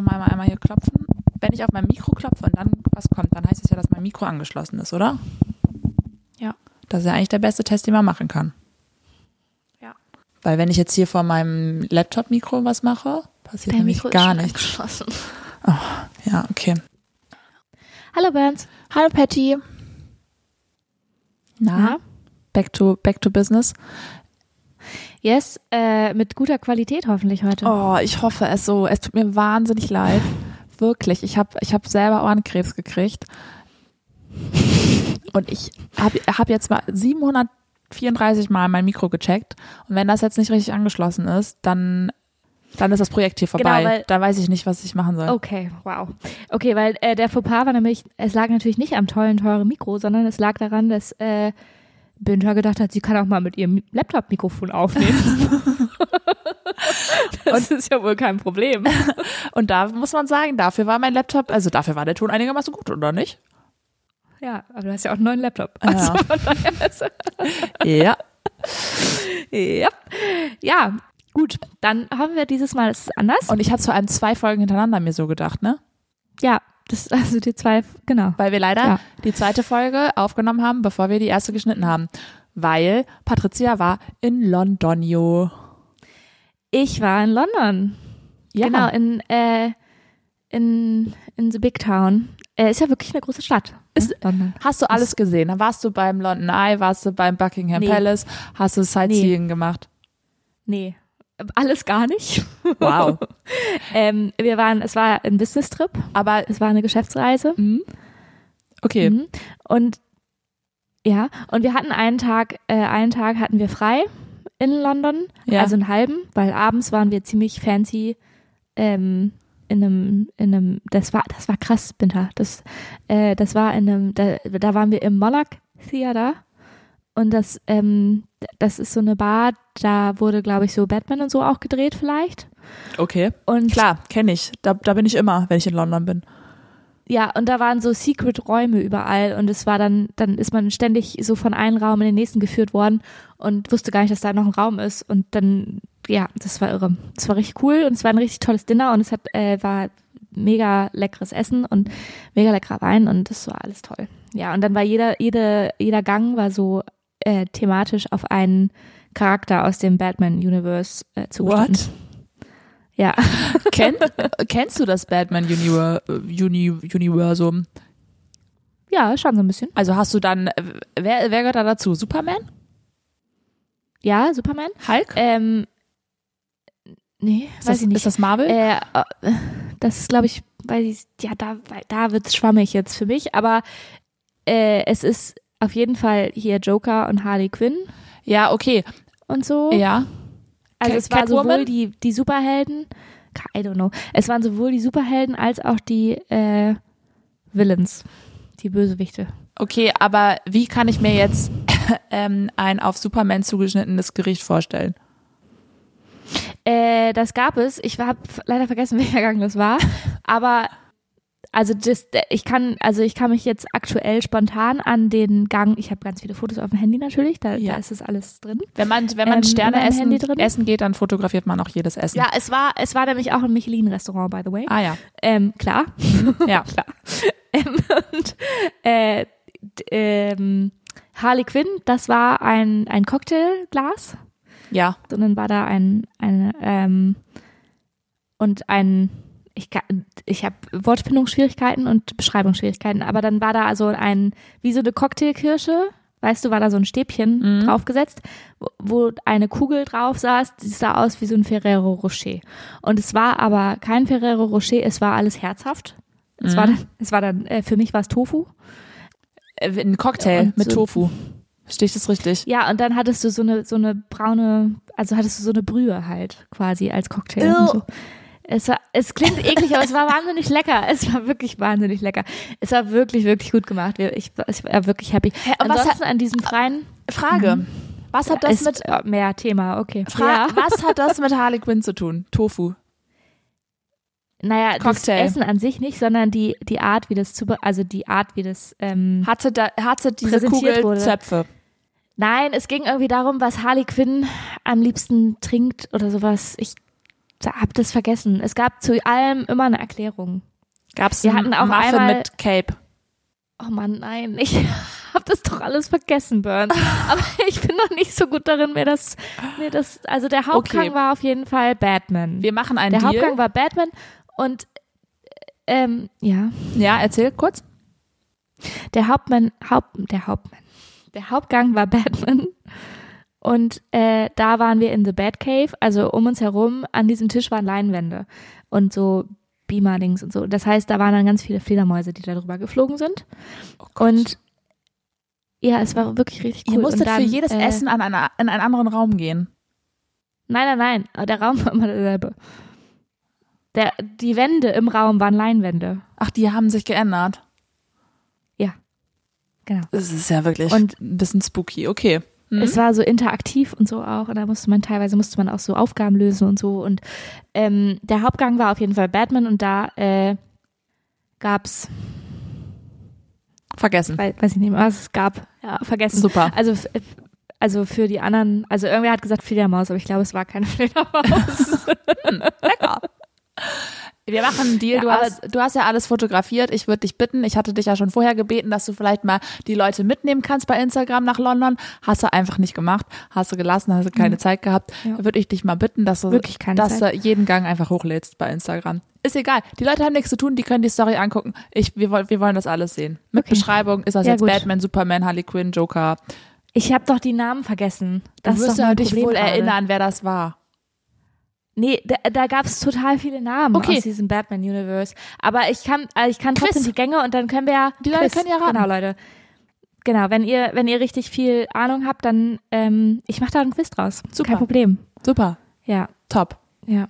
noch mal einmal hier klopfen. Wenn ich auf mein Mikro klopfe und dann was kommt, dann heißt es ja, dass mein Mikro angeschlossen ist, oder? Ja. Das ist ja eigentlich der beste Test, den man machen kann. Ja. Weil wenn ich jetzt hier vor meinem Laptop-Mikro was mache, passiert Dein nämlich Mikro gar nichts. angeschlossen. Ja, okay. Hallo Bernd. Hallo Patty. Na, Na? back to back to business. Yes, äh, mit guter Qualität hoffentlich heute. Oh, ich hoffe es so. Es tut mir wahnsinnig leid. Wirklich. Ich habe ich hab selber Ohrenkrebs gekriegt. Und ich habe hab jetzt mal 734 Mal mein Mikro gecheckt. Und wenn das jetzt nicht richtig angeschlossen ist, dann, dann ist das Projekt hier vorbei. Genau, weil- da weiß ich nicht, was ich machen soll. Okay, wow. Okay, weil äh, der Fauxpas war nämlich, es lag natürlich nicht am tollen, teuren Mikro, sondern es lag daran, dass äh, Binta gedacht hat, sie kann auch mal mit ihrem Laptop-Mikrofon aufnehmen. das ist ja wohl kein Problem. Und da muss man sagen, dafür war mein Laptop, also dafür war der Ton einigermaßen gut, oder nicht? Ja, aber du hast ja auch einen neuen Laptop. Ja. Also ist, Ja. ja. ja, gut. Dann haben wir dieses Mal es anders. Und ich habe zu einem zwei Folgen hintereinander mir so gedacht, ne? ja, das also die zwei, genau. Weil wir leider Ja. die zweite Folge aufgenommen haben, bevor wir die erste geschnitten haben. Weil Patricia war in Londonio. Ich war in London. Ja. Genau, in, äh, in, in the Big Town. Äh, ist ja wirklich eine große Stadt. Ist- ne? London. Hast du alles gesehen? Warst du beim London Eye, warst du beim Buckingham Nee. Palace, hast du Sightseeing gemacht. Nee, alles gar nicht. Wow. ähm, wir waren, es war ein Business-Trip, Aber es war eine Geschäftsreise. mhm. okay, Mhm. Und ja, und wir hatten einen Tag, äh, einen Tag hatten wir frei in London, Ja. also einen halben, weil abends waren wir ziemlich fancy ähm, in einem, in einem, das war, das war krass, Binter. Das, äh, das war in einem, da, da waren wir im Monarch Theater und das, ähm, das ist so eine Bar, da wurde, glaube ich, so Batman und so auch gedreht vielleicht. okay. Und Klar, kenne ich. Da, da bin ich immer, wenn ich in London bin. Ja, und da waren so Secret-Räume überall und es war dann, dann ist man ständig so von einem Raum in den nächsten geführt worden und wusste gar nicht, dass da noch ein Raum ist und dann, ja, das war irre. Das war richtig cool und es war ein richtig tolles Dinner und es hat, äh, war mega leckeres Essen und mega leckerer Wein und das war alles toll. Ja, und dann war jeder, jede, jeder Gang war so äh, thematisch auf einen Charakter aus dem Batman-Universe äh, zugeschnitten. What? Ja. Kenn, kennst du das Batman Univer Uni Universum? Ja, schon so ein bisschen. Also hast du dann, wer, wer gehört da dazu? Superman? Ja, Superman. Hulk? Ähm, nee, ist, weiß das, ich nicht. ist das Marvel? Äh, äh, das ist, glaube ich, weiß ich, ja, da, da wird's schwammig jetzt für mich, aber äh, es ist auf jeden Fall hier Joker und Harley Quinn ja, okay. und so. Ja. also Cat- es war Catwoman? sowohl die, die Superhelden, I don't know, es waren sowohl die Superhelden als auch die äh, Villains, die Bösewichte. Okay, aber wie kann ich mir jetzt ähm, ein auf Superman zugeschnittenes Gericht vorstellen? Äh, das gab es. Ich habe leider vergessen, welcher Gang das war. Aber also das, ich kann, also ich kann mich jetzt aktuell spontan an den Gang. Ich habe ganz viele Fotos auf dem Handy natürlich. Da, Ja. da ist es alles drin. Wenn man, wenn man Ähm, Sterne essen, essen geht, dann fotografiert man auch jedes Essen. Ja, es war, es war nämlich auch ein Michelin-Restaurant, by the way. Ah ja. Ähm, klar. Ja. klar. Ähm, und äh, ähm, Harley Quinn, das war ein, ein Cocktailglas. Ja. Und dann war da ein, eine, ähm, und ein, ich, ich habe Wortfindungsschwierigkeiten und Beschreibungsschwierigkeiten, aber dann war da also ein, wie so eine Cocktailkirsche, weißt du, war da so ein Stäbchen Mhm. draufgesetzt, wo, eine Kugel drauf saß, die sah aus wie so ein Ferrero Rocher. Und es war aber kein Ferrero Rocher, es war alles herzhaft. Es war Mhm. dann, es war dann, äh, für mich war es Tofu. Äh, Ein Cocktail Und mit so- Tofu. Verstehe ich das richtig? Ja, und dann hattest du so eine, so eine braune, also hattest du so eine Brühe halt quasi als Cocktail. Und Ew. so. Es war, es klingt eklig, aber es war wahnsinnig lecker. Es war wirklich wahnsinnig lecker. Es war wirklich, wirklich gut gemacht. Ich, ich war wirklich happy. was Ansonsten an diesem freien, Frage. Was hat das ist mit mehr Thema, okay. Fra Was hat das mit Harley Quinn zu tun? Tofu. Naja, Cocktail. das Essen an sich nicht, sondern die, die Art, wie das zu, also die Art, wie das, ähm, Hatte da hatte diese Kugel wurde. Zöpfe. Nein, es ging irgendwie darum, was Harley Quinn am liebsten trinkt oder sowas. Ich hab das vergessen. Es gab zu allem immer eine Erklärung. Gab's Wir hatten auch Muffin einmal- mit Cape? Oh Mann, nein, ich hab das doch alles vergessen, Burn. Aber ich bin noch nicht so gut darin, mir das, mir das, also der Hauptgang Okay. war auf jeden Fall Batman. Wir machen einen der Deal. Hauptgang war Batman und ähm, ja, ja, erzähl kurz. der Hauptmann, Haupt, der Hauptmann, der Hauptgang war Batman und äh, da waren wir in the Batcave, also um uns herum an diesem Tisch waren Leinwände und so Beamer-Dings und so. Das heißt, da waren dann ganz viele Fledermäuse, die da drüber geflogen sind und ja, es war wirklich richtig cool. Ihr musstet dann, für jedes äh, Essen an einer, in einen anderen Raum gehen. Nein, nein, nein, der Raum war immer derselbe. Der, die Wände im Raum waren Leinwände. Ach, die haben sich geändert. Genau. Das ist ja wirklich Und- ein bisschen spooky. Okay. Hm? Es war so interaktiv und so auch. Und da musste man teilweise musste man auch so Aufgaben lösen und so. Und ähm, der Hauptgang war auf jeden Fall Batman und da äh, gab's, Vergessen. weiß, weiß ich nicht mehr, was es gab. Ja, vergessen. Super. Also also für die anderen, also irgendwer hat gesagt Fledermaus, aber ich glaube, es war keine Fledermaus. Lecker. Wir machen einen Deal. Ja, du, hast, du hast ja alles fotografiert. Ich würde dich bitten, ich hatte dich ja schon vorher gebeten, dass du vielleicht mal die Leute mitnehmen kannst bei Instagram nach London. Hast du einfach nicht gemacht. Hast du gelassen, hast du keine Zeit gehabt. Mhm. Ja. Würde ich dich mal bitten, dass du, dass Zeit. du jeden Gang einfach hochlädst bei Instagram. Ist egal. Die Leute haben nichts zu tun, die können die Story angucken. Ich, wir, wollen, wir wollen das alles sehen. Mit Okay. Beschreibung ist das Ja, jetzt gut. Batman, Superman, Harley Quinn, Joker. Ich habe doch die Namen vergessen. Das du wirst ja dich wohl gerade. erinnern, wer das war. Nee, da, da gab es total viele Namen Okay. aus diesem Batman-Universe. Aber ich kann, also ich kann Quiz. trotzdem die Gänge und dann können wir ja. Die Leute können ja raten. Genau, Leute. Genau, wenn ihr, wenn ihr richtig viel Ahnung habt, dann ähm, ich mache da einen Quiz draus. Super. Kein Problem. Super. Ja, Top. ja.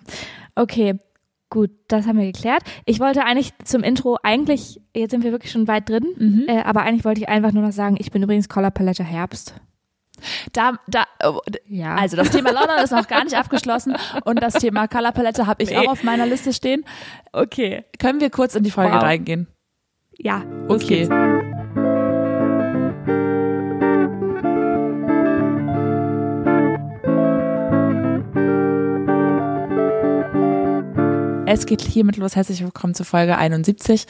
Okay, gut, das haben wir geklärt. Ich wollte eigentlich zum Intro, eigentlich, jetzt sind wir wirklich schon weit drin, Mhm. äh, aber eigentlich wollte ich einfach nur noch sagen, ich bin übrigens Color Palette Herbst. Da, da, oh, Ja. Also das Thema London ist noch gar nicht abgeschlossen und das Thema Color Palette habe ich Nee. auch auf meiner Liste stehen. okay. Können wir kurz in die Folge Wow. reingehen? Ja, los Okay. geht's. Es geht hiermit los. Herzlich willkommen zu Folge 71.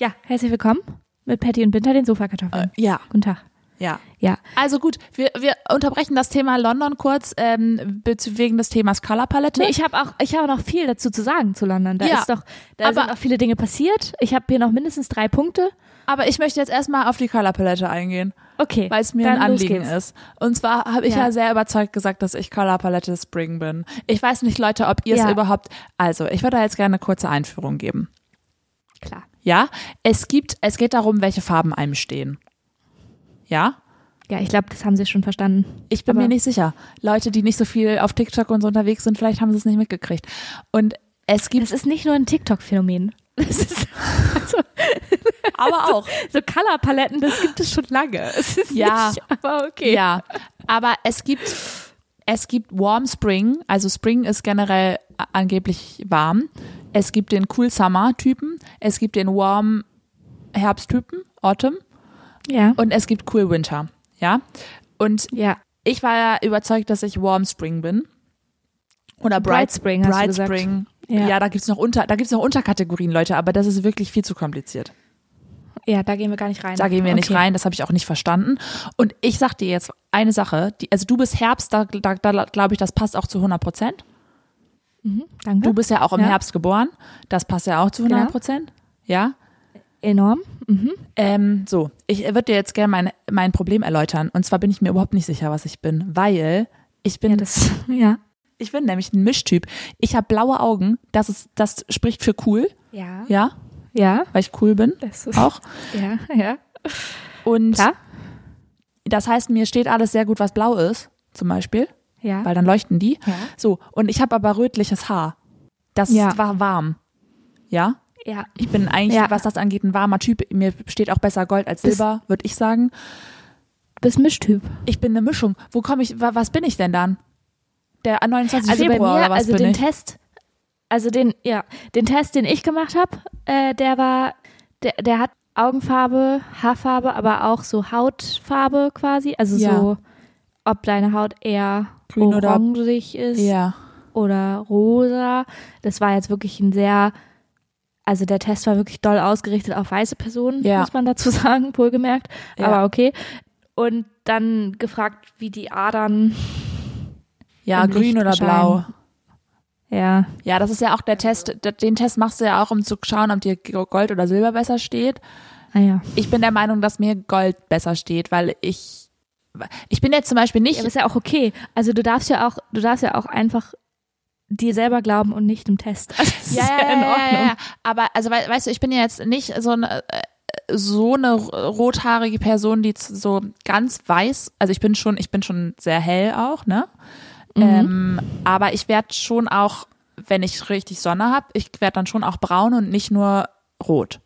Ja, herzlich willkommen mit Patty und Binter, den Sofakartoffeln. Ja, Guten Tag. ja. Ja, Also gut, wir, wir unterbrechen das Thema London kurz ähm, wegen des Themas Color Palette. Nee, ich habe auch, ich habe noch viel dazu zu sagen zu London. Da Ja, ist doch, da aber- sind noch viele Dinge passiert. Ich habe hier noch mindestens drei Punkte. Aber ich möchte jetzt erstmal auf die Color Palette eingehen, Okay. weil es mir ein Anliegen ist. Und zwar habe ich ja. Ja. sehr überzeugt gesagt, dass ich Color Palette Spring bin. Ich weiß nicht, Leute, ob ihr es Ja. überhaupt. Also, ich würde da jetzt gerne eine kurze Einführung geben. Klar. Ja, es gibt, es geht darum, welche Farben einem stehen. Ja, Ja, ich glaube, das haben Sie schon verstanden. ich bin Aber- mir nicht sicher. Leute, die nicht so viel auf TikTok und so unterwegs sind, vielleicht haben sie es nicht mitgekriegt. Und es gibt Das ist nicht nur ein TikTok-Phänomen. Das ist also, aber auch. so Colorpaletten, das gibt es schon lange. Es ist Ja. nicht, aber okay. Ja, aber es gibt, es gibt Warm Spring. Also Spring ist generell angeblich warm. Es gibt den Cool Summer Typen. Es gibt den Warm Herbst Typen, Autumn. Ja. Und es gibt Cool Winter. Ja. Und ja. ich war ja überzeugt, dass ich Warm Spring bin. Oder Bright, Bright Spring, Bright. Spring. Ja, Ja. da gibt's noch unter, da gibt's noch Unterkategorien, Leute, aber das ist wirklich viel zu kompliziert. Ja, da gehen wir gar nicht rein. Da gehen wir nicht Okay. rein, das habe ich auch nicht verstanden. Und ich sag dir jetzt eine Sache, die, also du bist Herbst, da, da, da glaube ich, das passt auch zu 100 Prozent. Mhm, danke. Du bist ja auch im Ja. Herbst geboren, das passt ja auch zu 100 Prozent. Ja. Enorm. Mhm. Ähm, so, ich würde dir jetzt gerne mein, mein Problem erläutern. Und zwar bin ich mir überhaupt nicht sicher, was ich bin, weil ich bin Ja, das, ja. Ich bin nämlich ein Mischtyp. Ich habe blaue Augen. Das ist, das spricht für cool. Ja. Ja, Ja. weil ich cool bin. Das ist, Auch. Ja, ja. Und Klar. das heißt, mir steht alles sehr gut, was blau ist, zum Beispiel, Ja. weil dann leuchten die. Ja. So. Und ich habe aber rötliches Haar. Das Ja. war warm. Ja. Ja. Ich bin eigentlich, Ja. was das angeht, ein warmer Typ. Mir steht auch besser Gold als Silber, würde ich sagen. Du bist Mischtyp. Ich bin eine Mischung. Wo komme ich, wa- was bin ich denn dann? Der 29. Also bei Februar mir, oder was also den ich? Test, also den, ja, den Test, den ich gemacht habe, äh, der war, der, der hat Augenfarbe, Haarfarbe, aber auch so Hautfarbe quasi. Also Ja. so, ob deine Haut eher Grün oder- orangig ist Ja. oder rosa. Das war jetzt wirklich ein sehr, also der Test war wirklich doll ausgerichtet auf weiße Personen, Ja. muss man dazu sagen, wohlgemerkt. Ja. Aber okay. Und dann gefragt, wie die Adern, Ja, grün Licht oder blau. ja, Ja, das ist ja auch der Test. Den Test machst du ja auch, um zu schauen, ob dir Gold oder Silber besser steht. naja. Ich bin der Meinung, dass mir Gold besser steht, weil ich, ich bin jetzt zum Beispiel Ja, nicht, aber ist ja auch okay. Also du darfst ja auch, du darfst ja auch einfach dir selber glauben und nicht im Test. Also das ja, ist ja, ja in Ordnung. ja, ja, aber also wei- weißt du, ich bin ja jetzt nicht so eine äh, so eine rothaarige Person, die so ganz weiß, also ich bin schon, ich bin schon sehr hell auch, ne? Mhm. Ähm, aber ich werde schon auch, wenn ich richtig Sonne habe, ich werde dann schon auch braun und nicht nur rot.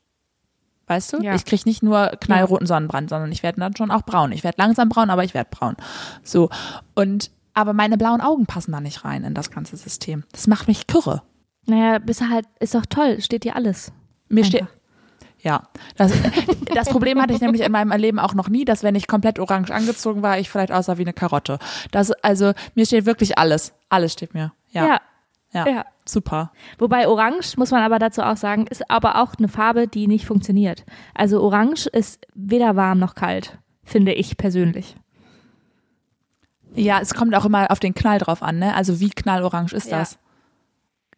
Weißt du? Ja. Ich krieg nicht nur knallroten Sonnenbrand, sondern ich werde dann schon auch braun. Ich werde langsam braun, aber ich werde braun. So. Und aber meine blauen Augen passen da nicht rein in das ganze System. Das macht mich kürre. Naja, bist halt, ist doch toll, steht dir alles. Mir steht. Ja, das, das Problem hatte ich nämlich in meinem Leben auch noch nie, dass wenn ich komplett orange angezogen war, ich vielleicht aussah wie eine Karotte. Das, also mir steht wirklich alles. Alles steht mir. Ja, ja, ja. ja. super. Wobei Orange, muss man aber dazu auch sagen, ist aber auch eine Farbe, die nicht funktioniert. Also Orange ist weder warm noch kalt, finde ich persönlich. Ja, es kommt auch immer auf den Knall drauf an, ne? Also wie knallorange ist Ja, das?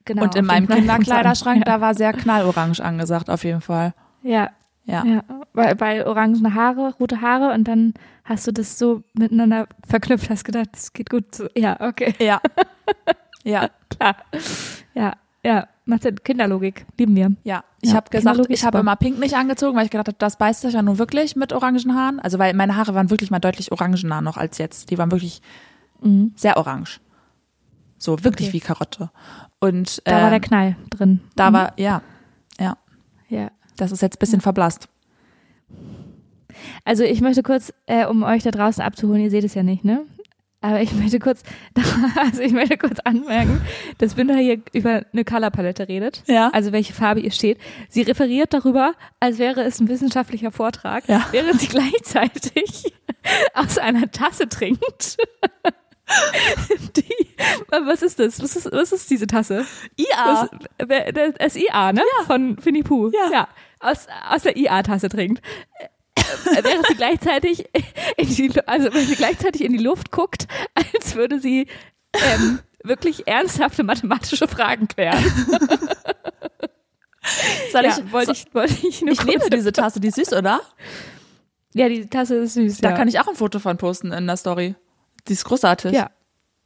Genau. Und in meinem. Kinderkleiderschrank, da war sehr knallorange angesagt, auf jeden Fall. Ja, Ja. ja. Weil, weil orangene Haare, rote Haare und dann hast du das so miteinander verknüpft, hast gedacht, das geht gut. So. Ja, okay. Ja. Ja, Klar. Ja, ja. Macht Sinn. Kinderlogik. Lieben wir. ja. Ich Ja, habe gesagt, ich habe immer pink nicht angezogen, weil ich gedacht habe, das beißt sich ja nun wirklich mit orangen Haaren. Also weil meine Haare waren wirklich mal deutlich orangener noch als jetzt. Die waren wirklich Mhm. sehr orange. So, wirklich Okay. wie Karotte. Und Da war ähm, der Knall drin. da Mhm. war, ja, ja, Ja. das ist jetzt ein bisschen verblasst. Also ich möchte kurz, äh, um euch da draußen abzuholen, ihr seht es ja nicht, ne? Aber ich möchte kurz, also ich möchte kurz anmerken, dass Binder hier über eine Colorpalette redet. Ja. Also welche Farbe ihr steht. Sie referiert darüber, als wäre es ein wissenschaftlicher Vortrag, Ja. während sie gleichzeitig aus einer Tasse trinkt. Die, was ist das? Was ist, was ist diese Tasse? IA. Das, das, das IA, ne? Von Winnie Pooh. Ja. ja. Aus, aus der IA-Tasse trinkt. Äh, Während sie gleichzeitig in die, also wenn sie gleichzeitig in die Luft guckt, als würde sie ähm, wirklich ernsthafte mathematische Fragen klären. Soll ja, ich, wollte ich, wollte ich nur ich kurz- diese Tasse, die ist süß, oder? Ja, die Tasse ist süß. Da ja. kann ich auch ein Foto von posten in der Story. Die ist großartig. Ja,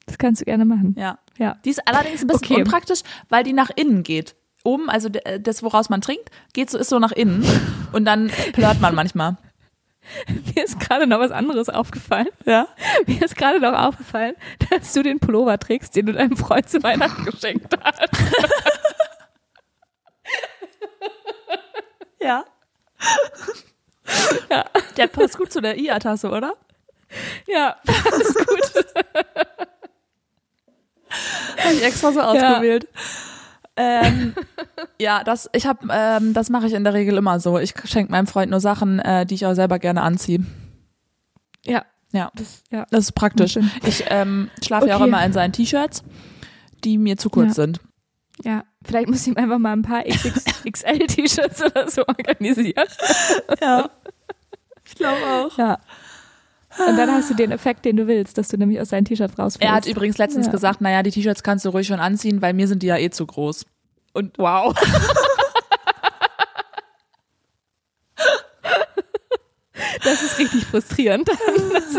das kannst du gerne machen. Ja. Ja. Die ist allerdings ein bisschen Okay. unpraktisch, weil die nach innen geht. Oben, also d- das, woraus man trinkt, geht so, ist so nach innen. Und dann plört man manchmal. Mir ist gerade noch was anderes aufgefallen. Ja. Mir ist gerade noch aufgefallen, dass du den Pullover trägst, den du deinem Freund zu Weihnachten geschenkt hast. Ja. Ja. Der passt gut zu der IA-Tasse, oder? Ja, alles gut. Habe ich extra so ausgewählt. Ähm, ja, das, ich hab, ähm, das mache ich in der Regel immer so. Ich schenke meinem Freund nur Sachen, äh, die ich auch selber gerne anziehe. Ja, Ja, das, ja. das ist praktisch. Ich ähm, schlafe ja auch Okay. immer in seinen T-Shirts, die mir zu kurz Ja. sind. Ja, vielleicht muss ich ihm einfach mal ein paar XXL-T-Shirts oder so organisieren. Ja. Ich glaube auch. Ja. Und dann hast du den Effekt, den du willst, dass du nämlich aus seinen T-Shirts rausfällst. Er hat übrigens letztens Ja. gesagt, naja, die T-Shirts kannst du ruhig schon anziehen, weil mir sind die ja eh zu groß. Und wow. Das ist richtig frustrierend.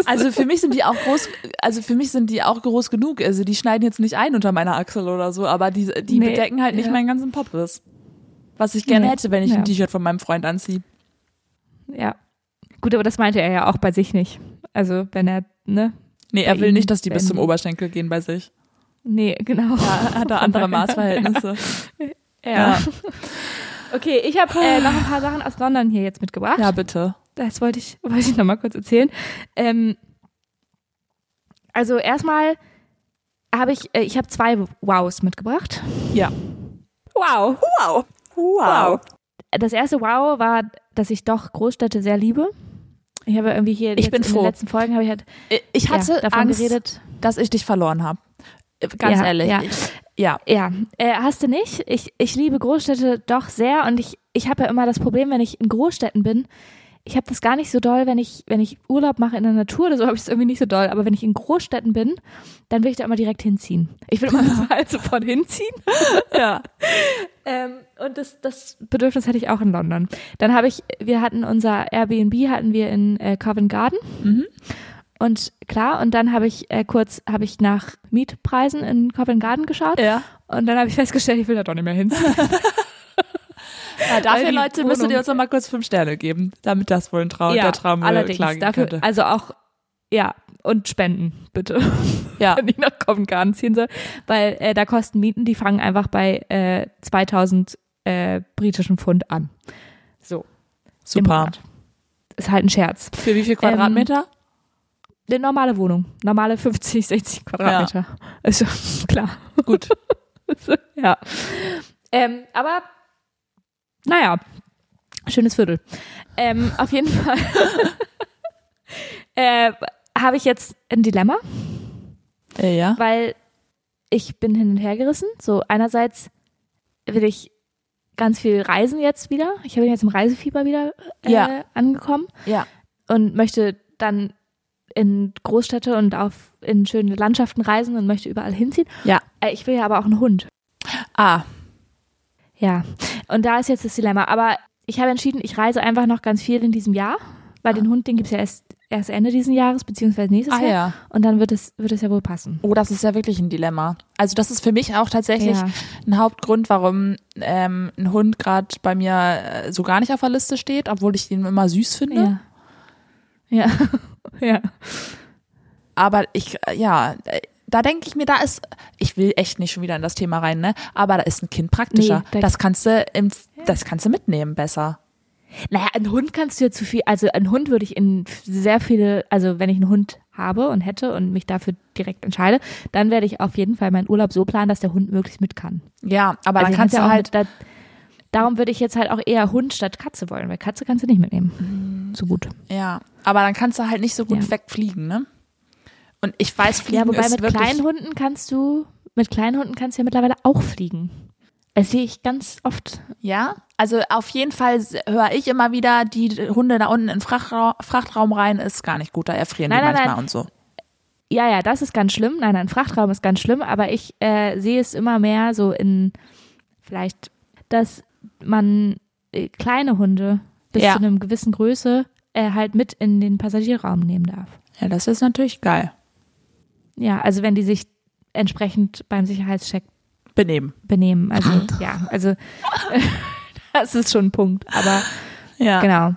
Also für mich sind die auch groß, also für mich sind die auch groß genug. Also die schneiden jetzt nicht ein unter meiner Achsel oder so, aber die, die Nee, bedecken halt nicht ja. meinen ganzen Poppes. Was ich gerne Nee, hätte, wenn ich ja. ein T-Shirt von meinem Freund anziehe. ja. Gut, aber das meinte er ja auch bei sich nicht. Also, wenn er, ne? Nee, er will ihm, nicht, dass die bis zum Oberschenkel gehen bei sich. Nee, genau. Er hat da andere Maßverhältnisse. Ja. Ja. Okay, ich habe äh, noch ein paar Sachen aus London hier jetzt mitgebracht. Ja, bitte. Das wollte ich, wollte ich noch mal kurz erzählen. Ähm, also erstmal habe ich, äh, ich habe zwei Wows mitgebracht. Ja. Wow. Wow. Wow. Das erste Wow war, dass ich doch Großstädte sehr liebe. Ich habe irgendwie hier Ich bin in froh. den letzten Folgen habe ich halt Ich hatte ja, davon Angst, geredet. dass ich dich verloren habe. ganz Ja, ehrlich, ja. ja. Ja, äh, hast du nicht? Ich, ich liebe Großstädte doch sehr und ich, ich habe ja immer das Problem, wenn ich in Großstädten bin, ich habe das gar nicht so doll, wenn ich, wenn ich Urlaub mache in der Natur oder so, habe ich es irgendwie nicht so doll. Aber wenn ich in Großstädten bin, dann will ich da immer direkt hinziehen. Ich will immer überall sofort hinziehen. ja. Ähm, und das, das Bedürfnis hatte ich auch in London. Dann habe ich, wir hatten unser Airbnb hatten wir in äh, Covent Garden. Mhm. Und klar, und dann habe ich äh, kurz, habe ich nach Mietpreisen in Covent Garden geschaut. Ja. Und dann habe ich festgestellt, ich will da doch nicht mehr hin. ja dafür, die Leute, müsstet ihr Wohnung- uns noch mal kurz fünf Sterne geben, damit das wohl ein Traum, der Traum äh, allerdings. klagen Dafür, könnte. also auch, ja, und spenden, bitte. Ja. Wenn ich nach Covent Garden ziehen soll. Weil äh, da kosten Mieten, die fangen einfach bei äh, 2000 äh, britischen Pfund an. So. Super. Ist halt ein Scherz. Für wie viel Quadratmeter? Eine normale Wohnung. Normale 50, 60 Quadratmeter. Also, klar. Gut. ja. Ähm, aber, naja, schönes Viertel. Ähm, auf jeden Fall äh, habe ich jetzt ein Dilemma, Äh, ja. weil ich bin hin und her gerissen. So, einerseits will ich ganz viel reisen jetzt wieder. Ich bin jetzt im Reisefieber wieder äh, Ja. angekommen Ja. und möchte dann in Großstädte und auf in schöne Landschaften reisen und möchte überall hinziehen. Ja. Äh, ich will ja aber auch einen Hund. Ah, Ja. Und da ist jetzt das Dilemma. Aber ich habe entschieden, ich reise einfach noch ganz viel in diesem Jahr, weil den Hund, den gibt es ja erst, erst Ende diesen Jahres, beziehungsweise nächstes ah Jahr. ja. Und dann wird es, wird es ja wohl passen. Oh, das ist ja wirklich ein Dilemma. Also das ist für mich auch tatsächlich Ja. ein Hauptgrund, warum ähm, ein Hund gerade bei mir äh, so gar nicht auf der Liste steht, obwohl ich ihn immer süß finde. Ja. Ja. ja. Aber ich, äh, ja, äh, da denke ich mir, da ist, ich will echt nicht schon wieder in das Thema rein, ne? Aber da ist ein Kind praktischer. Nee, da- das kannst du im, das kannst du mitnehmen besser. Naja, ein Hund kannst du ja zu viel, also ein Hund würde ich in sehr viele, also wenn ich einen Hund habe und hätte und mich dafür direkt entscheide, dann werde ich auf jeden Fall meinen Urlaub so planen, dass der Hund möglichst mit kann. Ja, aber also dann kannst kann's du ja halt, mit, da, darum würde ich jetzt halt auch eher Hund statt Katze wollen, weil Katze kannst du nicht mitnehmen. So gut. ja, aber dann kannst du halt nicht so gut Ja. wegfliegen, ne? Und ich weiß, fliegen Ja, wobei mit kleinen Hunden kannst du, mit kleinen Hunden kannst du ja mittlerweile auch fliegen. Das sehe ich ganz oft. Ja, also auf jeden Fall höre ich immer wieder, die Hunde da unten in den Frachtraum, Frachtraum rein ist gar nicht gut, da erfrieren Nein, die nein, manchmal nein. und so. Ja, ja, das ist ganz schlimm. Nein, ein Frachtraum ist ganz schlimm, aber ich äh, sehe es immer mehr so in vielleicht, dass man äh, kleine Hunde bis Ja. zu einem gewissen Größe äh, halt mit in den Passagierraum nehmen darf. Ja, das ist natürlich geil. Ja, also wenn die sich entsprechend beim Sicherheitscheck Benehmen. benehmen. Also ja, also das ist schon ein Punkt. Aber Ja. genau.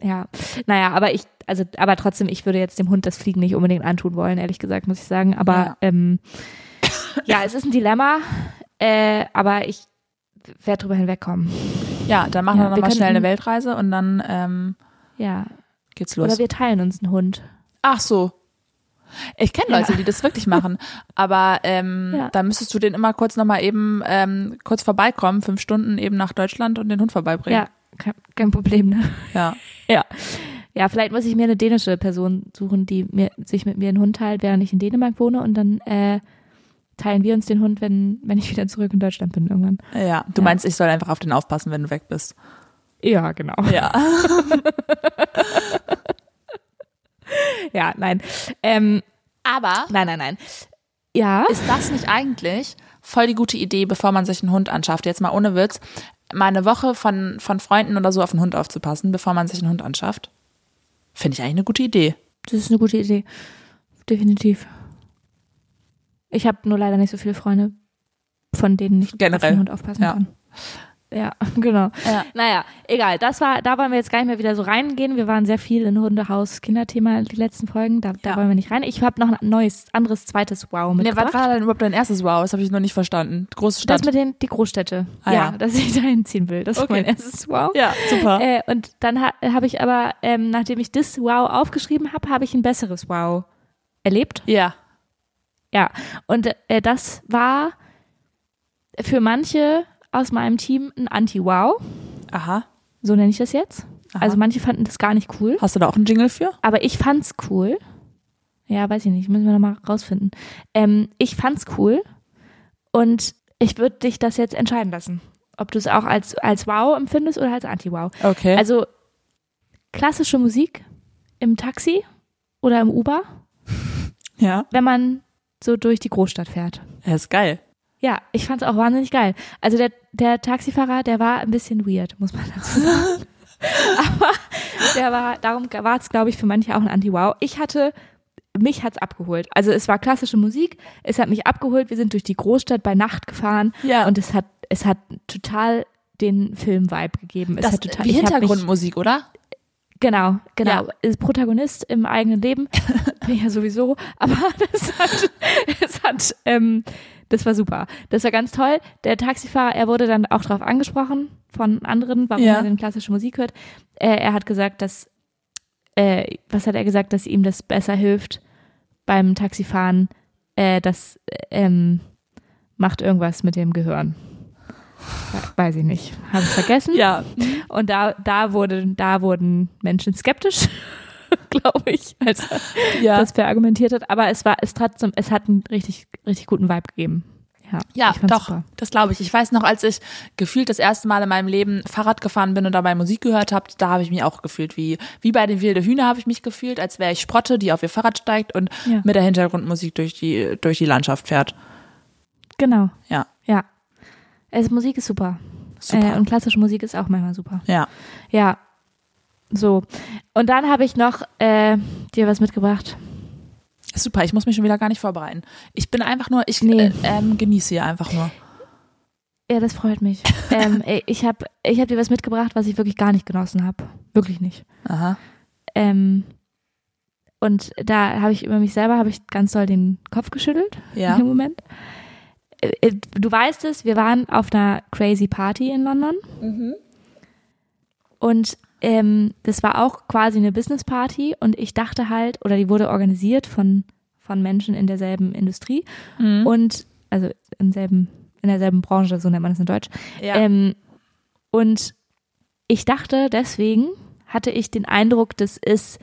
Ja, naja, aber ich, also, aber trotzdem, ich würde jetzt dem Hund das Fliegen nicht unbedingt antun wollen, ehrlich gesagt, muss ich sagen. Aber Ja. ähm, ja, es ist ein Dilemma, äh, aber ich werde drüber hinwegkommen. Ja, dann machen Ja, wir nochmal schnell eine Weltreise und dann ähm, Ja. geht's los. Oder wir teilen uns einen Hund. Ach so. Ich kenne Ja. Leute, die das wirklich machen. Aber ähm, Ja. da müsstest du den immer kurz nochmal eben ähm, kurz vorbeikommen, fünf Stunden eben nach Deutschland und den Hund vorbeibringen. Ja, kein, kein Problem, ne? Ja. Ja. Ja, vielleicht muss ich mir eine dänische Person suchen, die mir, sich mit mir einen Hund teilt, während ich in Dänemark wohne und dann äh, teilen wir uns den Hund, wenn, wenn ich wieder zurück in Deutschland bin irgendwann. Ja. Du Ja. meinst, ich soll einfach auf den aufpassen, wenn du weg bist. Ja, genau. Ja. Ja, nein. Ähm, Aber nein, nein, nein. Ja. ist das nicht eigentlich voll die gute Idee, bevor man sich einen Hund anschafft? Jetzt mal ohne Witz, mal eine Woche von, von Freunden oder so auf den Hund aufzupassen, bevor man sich einen Hund anschafft? Finde ich eigentlich eine gute Idee. Das ist eine gute Idee. Definitiv. Ich habe nur leider nicht so viele Freunde, von denen ich auf Generell. den Hund aufpassen Ja. kann. Ja, genau. Ja. Naja, egal. Das war, da wollen wir jetzt gar nicht mehr wieder so reingehen. Wir waren sehr viel in Hundehaus Kinderthema die letzten Folgen. Da, da Ja. wollen wir nicht rein. Ich habe noch ein neues, anderes, zweites Wow Nee, mitgebracht. was war denn überhaupt dein erstes Wow? Das habe ich noch nicht verstanden. Große Stadt. das mit den die Großstädte. Ah, ja, ja. dass ich da hinziehen will. Das Okay. mein erstes Wow. ja, super. Äh, und dann ha habe ich aber, ähm, nachdem ich das Wow aufgeschrieben habe, habe ich ein besseres Wow erlebt. ja. Ja, und äh, das war für manche aus meinem Team ein Anti-Wow. Aha. So nenne ich das jetzt. Aha. Also manche fanden das gar nicht cool, Hast du da auch einen Jingle für? aber ich fand's cool. Ja, weiß ich nicht. Müssen wir nochmal rausfinden. Ähm, ich fand's cool und ich würde dich das jetzt entscheiden lassen. Ob du es auch als, als Wow empfindest oder als Anti-Wow. Okay. Also klassische Musik im Taxi oder im Uber, ja. wenn man so durch die Großstadt fährt. Ja, ist geil. Ja, ich fand's auch wahnsinnig geil. Also der, der Taxifahrer, der war ein bisschen weird, muss man dazu sagen. Aber der war, darum war es, glaube ich, für manche auch ein Anti-Wow. Ich hatte, mich hat's abgeholt. Also es war klassische Musik, es hat mich abgeholt, wir sind durch die Großstadt bei Nacht gefahren Ja. und es hat, es hat total den Film-Vibe gegeben. Es Das, hat total, wie hab mich- Hintergrundmusik, oder? Genau, genau. Ja. Ist Protagonist im eigenen Leben. Bin ja sowieso. Aber das hat, das hat, ähm, das war super. Das war ganz toll. Der Taxifahrer, er wurde dann auch darauf angesprochen von anderen, warum Ja. er denn klassische Musik hört. Äh, er hat gesagt, dass, äh, was hat er gesagt, dass ihm das besser hilft beim Taxifahren, äh, das ähm, macht irgendwas mit dem Gehirn. We- Weiß ich nicht. Habe ich vergessen. Ja. Und da, da, wurde, da wurden Menschen skeptisch, glaube ich, als er Ja. das verargumentiert hat. Aber es war, es trotzdem, es hat einen richtig, richtig guten Vibe gegeben. Ja, Ja, doch, super. das glaube ich. Ich weiß noch, als ich gefühlt das erste Mal in meinem Leben Fahrrad gefahren bin und dabei Musik gehört habe, da habe ich mich auch gefühlt wie wie bei den wilde Hühner habe ich mich gefühlt, als wäre ich Sprotte, die auf ihr Fahrrad steigt und Ja. mit der Hintergrundmusik durch die durch die Landschaft fährt. Genau, Ja, ja. Also Musik ist super. super. Äh, und klassische Musik ist auch manchmal super. ja. Ja. So. Und dann habe ich noch äh, dir was mitgebracht. Super, ich muss mich schon wieder gar nicht vorbereiten. Ich bin einfach nur, ich Nee. äh, ähm, genieße hier einfach nur. Ja, das freut mich. ähm, ich habe ich hab dir was mitgebracht, was ich wirklich gar nicht genossen habe. Wirklich nicht. Aha. Ähm, und da habe ich über mich selber habe ich ganz doll den Kopf geschüttelt Ja. im Moment. Äh, äh, Du weißt es, wir waren auf einer crazy Party in London und ähm, das war auch quasi eine Business Party und ich dachte halt, oder die wurde organisiert von von Menschen in derselben Industrie Mhm. und also im selben in derselben Branche, so nennt man das in Deutsch. Ja. Ähm, und ich dachte, deswegen hatte ich den Eindruck, das ist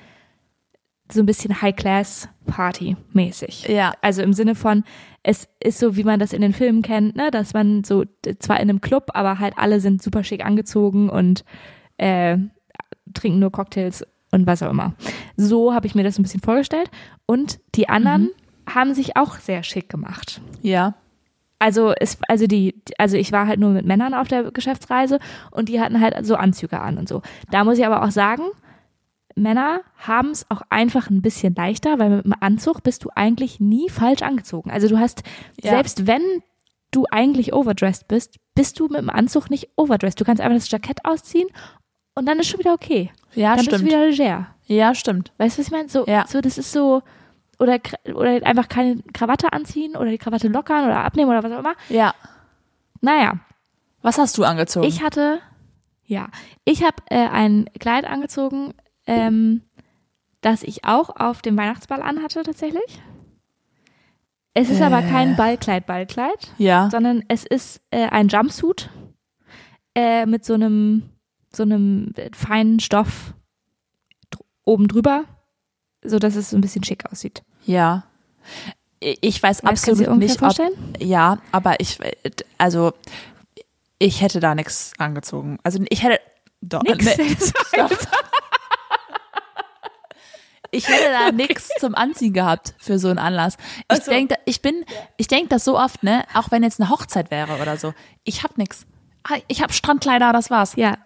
so ein bisschen High-Class-Party-mäßig. ja. Also im Sinne von, es ist so, wie man das in den Filmen kennt, ne, dass man so zwar in einem Club, aber halt alle sind super schick angezogen und äh, trinken nur Cocktails und was auch immer. So habe ich mir das ein bisschen vorgestellt. Und die anderen haben sich auch sehr schick gemacht. Ja. Also es, also die, also ich war halt nur mit Männern auf der Geschäftsreise und die hatten halt so Anzüge an und so. Da muss ich aber auch sagen, Männer haben es auch einfach ein bisschen leichter, weil mit dem Anzug bist du eigentlich nie falsch angezogen. Also du hast, Ja. selbst wenn du eigentlich overdressed bist, bist du mit dem Anzug nicht overdressed. Du kannst einfach das Jackett ausziehen und dann ist schon wieder okay. Ja, dann bist du stimmt. wieder leger. Ja, stimmt. Weißt du, was ich meine? So, Ja. so, das ist so, oder, oder einfach keine Krawatte anziehen oder die Krawatte lockern oder abnehmen oder was auch immer. Ja. Naja, Was hast du angezogen? ich hatte, ja, ich habe äh, ein Kleid angezogen, ähm, das ich auch auf dem Weihnachtsball anhatte tatsächlich. Es ist aber kein Ballkleid, Ballkleid, ja. sondern es ist äh, ein Jumpsuit äh, mit so einem so einem äh, feinen Stoff oben drüber, so dass es so ein bisschen schick aussieht. Ja. Ich weiß dir absolut nicht, ob, vorstellen? ja, aber ich, also, ich hätte da nichts angezogen. Also, ich hätte, doch, Nix. ne, doch. ich hätte da nichts zum Anziehen gehabt für so einen Anlass. Ich so. denke, ich bin, ich denke das so oft, ne, auch wenn jetzt eine Hochzeit wäre oder so. Ich hab nix. Ah, Ich hab Strandkleider, das war's. Ja.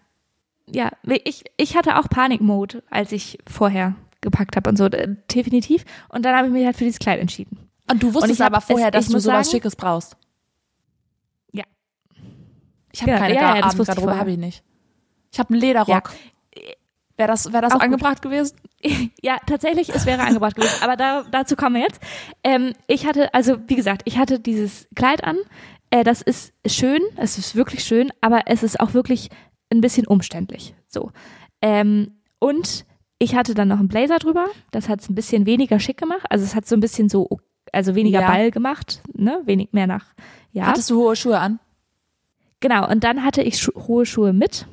Ja, ich, ich hatte auch Panikmode, als ich vorher gepackt habe und so, definitiv. Und dann habe ich mich halt für dieses Kleid entschieden. Und du wusstest hab aber vorher, es- dass du sowas sagen- Schickes brauchst. Ja. Ich habe Ja, keine ja, ja, das wusste ich Abendgarderobe, habe ich nicht. Ich habe einen Lederrock. Wäre das, wär das Auch gut. angebracht gewesen? Ja, tatsächlich, es wäre angebracht gewesen. Aber da, dazu kommen wir jetzt. Ähm, ich hatte, also wie gesagt, ich hatte dieses Kleid an. Äh, das ist schön, es ist wirklich schön, aber es ist auch wirklich ein bisschen umständlich. So. Ähm, und ich hatte dann noch einen Blazer drüber. Das hat es ein bisschen weniger schick gemacht. Also es hat so ein bisschen so, also weniger Ja. Ball gemacht, ne? Wenig mehr nach. Ja. Hattest du hohe Schuhe an? Genau, und dann hatte ich Schu hohe Schuhe mit.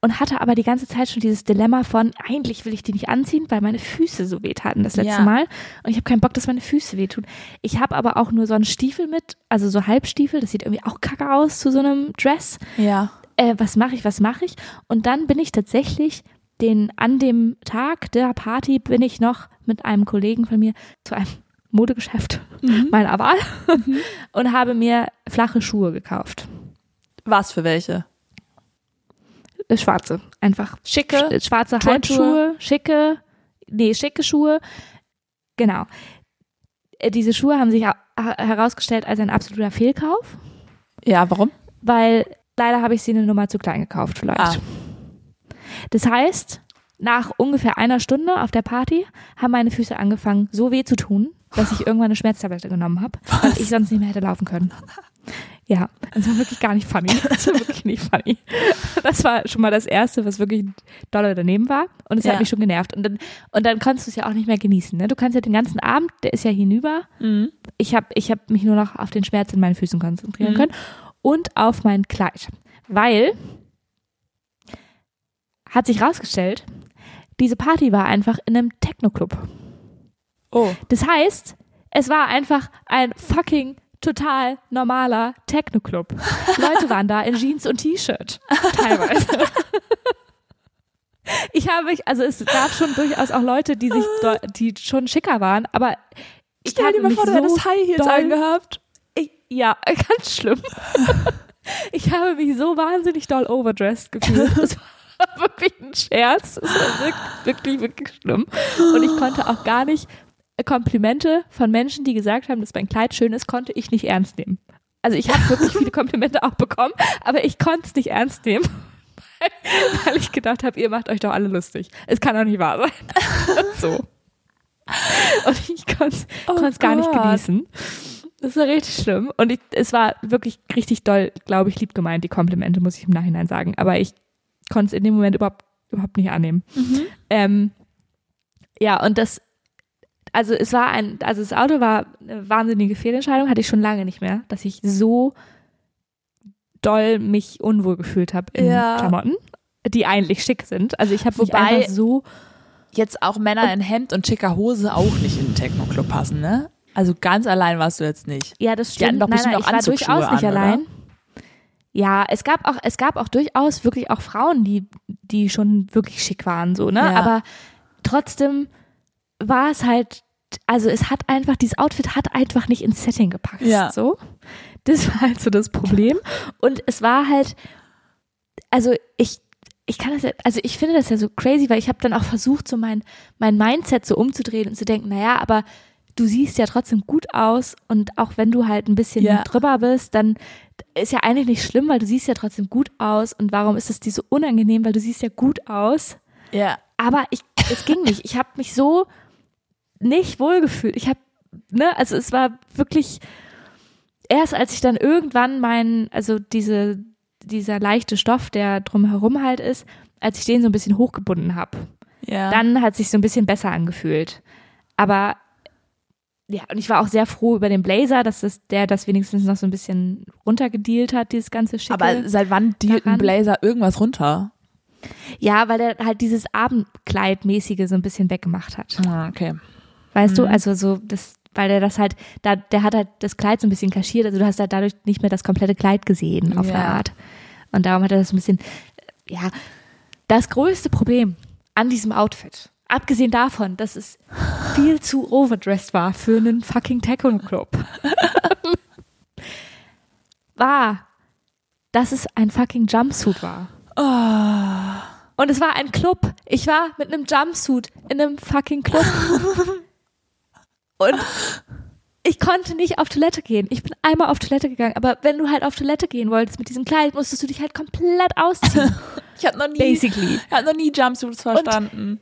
und hatte aber die ganze Zeit schon dieses Dilemma von, eigentlich will ich die nicht anziehen, weil meine Füße so wehtaten das letzte Ja. Mal. Und ich habe keinen Bock, dass meine Füße wehtun. Ich habe aber auch nur so einen Stiefel mit, also so Halbstiefel, das sieht irgendwie auch kacke aus zu so einem Dress. Ja. Äh, was mache ich, was mache ich? Und dann bin ich tatsächlich den, an dem Tag der Party bin ich noch mit einem Kollegen von mir zu einem Modegeschäft meiner Wahl und habe mir flache Schuhe gekauft. Was für welche? Äh, Schwarze, einfach Schicke. Sch- schwarze Turnschuhe? Halbschuhe, schicke, nee, schicke Schuhe. Genau. Äh, Diese Schuhe haben sich herausgestellt als ein absoluter Fehlkauf, Ja, warum? weil leider habe ich sie eine Nummer zu klein gekauft vielleicht. Ah. Das heißt, nach ungefähr einer Stunde auf der Party haben meine Füße angefangen, so weh zu tun, dass ich irgendwann eine Schmerztablette genommen habe, weil ich sonst nicht mehr hätte laufen können. Ja, das war wirklich gar nicht funny. Das war wirklich nicht funny. Das war schon mal das Erste, was wirklich doll daneben war. Und es Ja. hat mich schon genervt. Und dann, und dann konntest du es ja auch nicht mehr genießen. Ne? Du kannst ja den ganzen Abend, der ist ja hinüber. Mhm. Ich habe ich hab mich nur noch auf den Schmerz in meinen Füßen konzentrieren Mhm. können. Und auf mein Kleid. Weil hat sich rausgestellt, diese Party war einfach in einem Techno-Club. Oh. Das heißt, es war einfach ein fucking total normaler Techno-Club. Leute waren da in Jeans und T-Shirt. Teilweise. Ich habe mich, also es gab schon durchaus auch Leute, die sich, die schon schicker waren, aber ich Stell habe dir mal mich vor, du so hättest High Heels angehabt. Ja, ganz schlimm. Ich habe mich so wahnsinnig doll overdressed gefühlt. Das war wirklich ein Scherz. Das war wirklich, wirklich, wirklich schlimm. Und ich konnte auch gar nicht Komplimente von Menschen, die gesagt haben, dass mein Kleid schön ist, konnte ich nicht ernst nehmen. Also ich habe wirklich viele Komplimente auch bekommen, aber ich konnte es nicht ernst nehmen, weil, weil ich gedacht habe, ihr macht euch doch alle lustig. Es kann doch nicht wahr sein. so. Und ich konnte es Oh gar nicht genießen. Das war richtig schlimm. Und ich, es war wirklich richtig doll, glaube ich, lieb gemeint, die Komplimente, muss ich im Nachhinein sagen. Aber ich konnte es in dem Moment überhaupt, überhaupt nicht annehmen. Ähm, ja, und das, also es war ein, also das Auto war eine wahnsinnige Fehlentscheidung, hatte ich schon lange nicht mehr, dass ich so doll mich unwohl gefühlt habe in Ja. Klamotten, die eigentlich schick sind. Also ich habe mich Wobei- einfach so Jetzt auch Männer in Hemd und schicker Hose auch nicht in den Techno-Club passen, ne? Also ganz allein warst du jetzt nicht. Ja, das Die hatten stimmt. doch nein, bestimmt nein, ich war durchaus nicht an, oder? allein. Ja, es gab auch, es gab auch durchaus wirklich auch Frauen, die, die schon wirklich schick waren, so, ne? Ja. Aber trotzdem war es halt, also es hat einfach, dieses Outfit hat einfach nicht ins Setting gepasst, Ja. so. Das war halt so das Problem. Und es war halt, also ich, ich kann das ja, also ich finde das ja so crazy, weil ich habe dann auch versucht, so mein, mein Mindset so umzudrehen und zu denken, naja, aber du siehst ja trotzdem gut aus und auch wenn du halt ein bisschen Ja. drüber bist, dann ist ja eigentlich nicht schlimm, weil du siehst ja trotzdem gut aus und warum ist es dir so unangenehm, weil du siehst ja gut aus. Ja. Aber ich, es ging nicht. Ich habe mich so nicht wohlgefühlt. Ich habe, ne, also es war wirklich erst als ich dann irgendwann meinen, also diese, dieser leichte Stoff, der drumherum halt ist, als ich den so ein bisschen hochgebunden habe, Ja. dann hat sich so ein bisschen besser angefühlt. Aber ja, und ich war auch sehr froh über den Blazer, dass das, der das wenigstens noch so ein bisschen runtergedealt hat, dieses ganze Schicke. Aber seit wann dealt ein. Blazer irgendwas runter? ja, weil er halt dieses Abendkleidmäßige so ein bisschen weggemacht hat. Ah, okay. Weißt du, Mhm. also so das, weil der das halt, da, der hat halt das Kleid so ein bisschen kaschiert, also du hast halt dadurch nicht mehr das komplette Kleid gesehen auf Ja. eine Art. Und darum hat er das ein bisschen, ja, das größte Problem an diesem Outfit, abgesehen davon, dass es viel zu overdressed war für einen fucking Techno-Club, war, dass es ein fucking Jumpsuit war. Und es war ein Club. Ich war mit einem Jumpsuit in einem fucking Club. Und ich konnte nicht auf Toilette gehen. Ich bin einmal auf Toilette gegangen, aber wenn du halt auf Toilette gehen wolltest mit diesem Kleid, musstest du dich halt komplett ausziehen. Ich habe noch nie, Basically. ich hab noch nie Jumpsuits verstanden.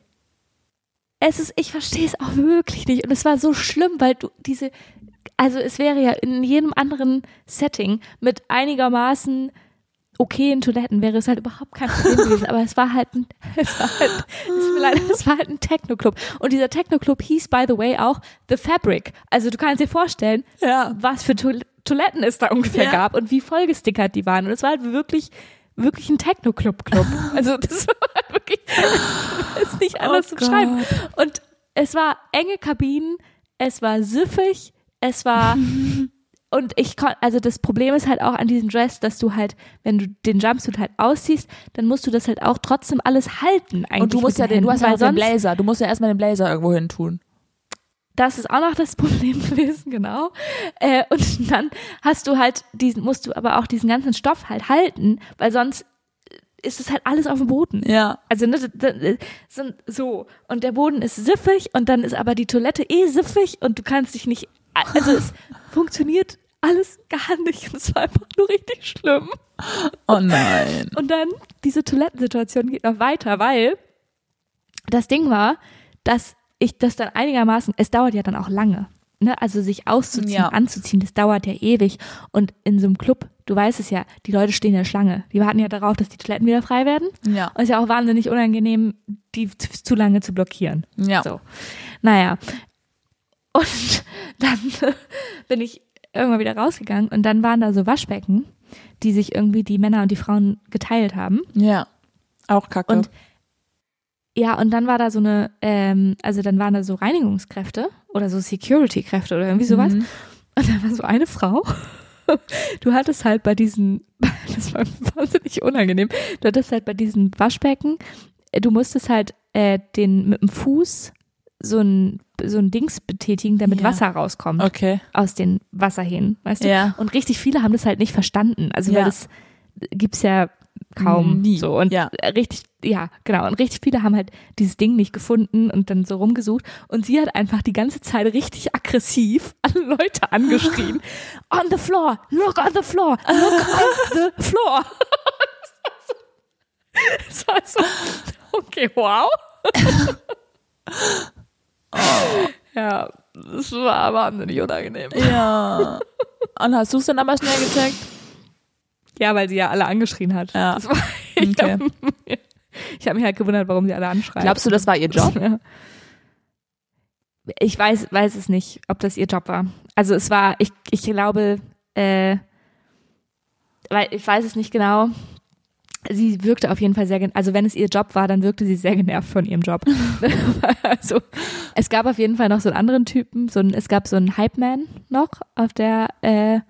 Es ist, ich verstehe es auch wirklich nicht. Und es war so schlimm, weil du diese, also es wäre ja in jedem anderen Setting mit einigermaßen okayen Toiletten wäre es halt überhaupt kein Problem gewesen. Aber es war halt ein, es war halt, es, tut mir leid, es war halt ein Techno-Club. Und dieser Techno-Club hieß, by the way, auch The Fabric. Also du kannst dir vorstellen, Ja. was für Toil- Toiletten es da ungefähr Ja. gab und wie vollgestickert die waren. Und es war halt wirklich wirklich ein Techno-Club-Club. Also das war wirklich, das ist nicht anders Oh zu beschreiben. Und es war enge Kabinen, es war süffig, es war und ich kon also das Problem ist halt auch an diesem Dress, dass du halt, wenn du den Jumpsuit halt ausziehst, dann musst du das halt auch trotzdem alles halten eigentlich. Und du musst ja den, Händen, du hast ja den Blazer. Du musst ja erstmal den Blazer irgendwo hin tun. Das ist auch noch das Problem gewesen, genau. Äh, und dann hast du halt diesen, musst du aber auch diesen ganzen Stoff halt halten, weil sonst ist es halt alles auf dem Boden. Ja. Also ne, sind so und der Boden ist siffig und dann ist aber die Toilette eh siffig und du kannst dich nicht, also es funktioniert alles gar nicht und es war einfach nur richtig schlimm. Oh nein. Und dann diese Toilettensituation geht noch weiter, weil das Ding war, dass ich das dann einigermaßen, es dauert ja dann auch lange. Ne? Also sich auszuziehen, Ja. anzuziehen, das dauert ja ewig. Und in so einem Club, du weißt es ja, die Leute stehen in der Schlange. Die warten ja darauf, dass die Toiletten wieder frei werden. Ja. Und es ist ja auch wahnsinnig unangenehm, die zu, zu lange zu blockieren. Ja. So. Naja. Und dann bin ich irgendwann wieder rausgegangen und dann waren da so Waschbecken, die sich irgendwie die Männer und die Frauen geteilt haben. Ja. Auch kacke. Und ja, und dann war da so eine, ähm, also dann waren da so Reinigungskräfte oder so Security-Kräfte oder irgendwie sowas. Mhm. Und da war so eine Frau. Du hattest halt bei diesen, das war wahnsinnig unangenehm, du hattest halt bei diesen Waschbecken, äh, du musstest halt äh, den mit dem Fuß so ein, so ein Dings betätigen, damit Ja. Wasser rauskommt Okay. aus den Wasserhähnen, weißt du? Ja. Und richtig viele haben das halt nicht verstanden. Also weil Ja. das gibt's ja kaum Nie. so. Und Ja. richtig, ja, genau. Und richtig viele haben halt dieses Ding nicht gefunden und dann so rumgesucht. Und sie hat einfach die ganze Zeit richtig aggressiv alle Leute angeschrien. on the floor, look on the floor, look on the floor. Es war so, okay, wow. Ja, das war wahnsinnig unangenehm. Ja. Und hast du es dann aber schnell gecheckt? Ja, weil sie ja alle angeschrien hat. Ja. Das war, ich Okay. habe hab mich halt gewundert, warum sie alle anschreien. Glaubst du, das war ihr Job? Ja. Ich weiß, weiß es nicht, ob das ihr Job war. Also es war, ich, ich glaube, äh, ich weiß es nicht genau. Sie wirkte auf jeden Fall sehr, also wenn es ihr Job war, dann wirkte sie sehr genervt von ihrem Job. also es gab auf jeden Fall noch so einen anderen Typen, so ein, es gab so einen Hype-Man noch auf der, äh,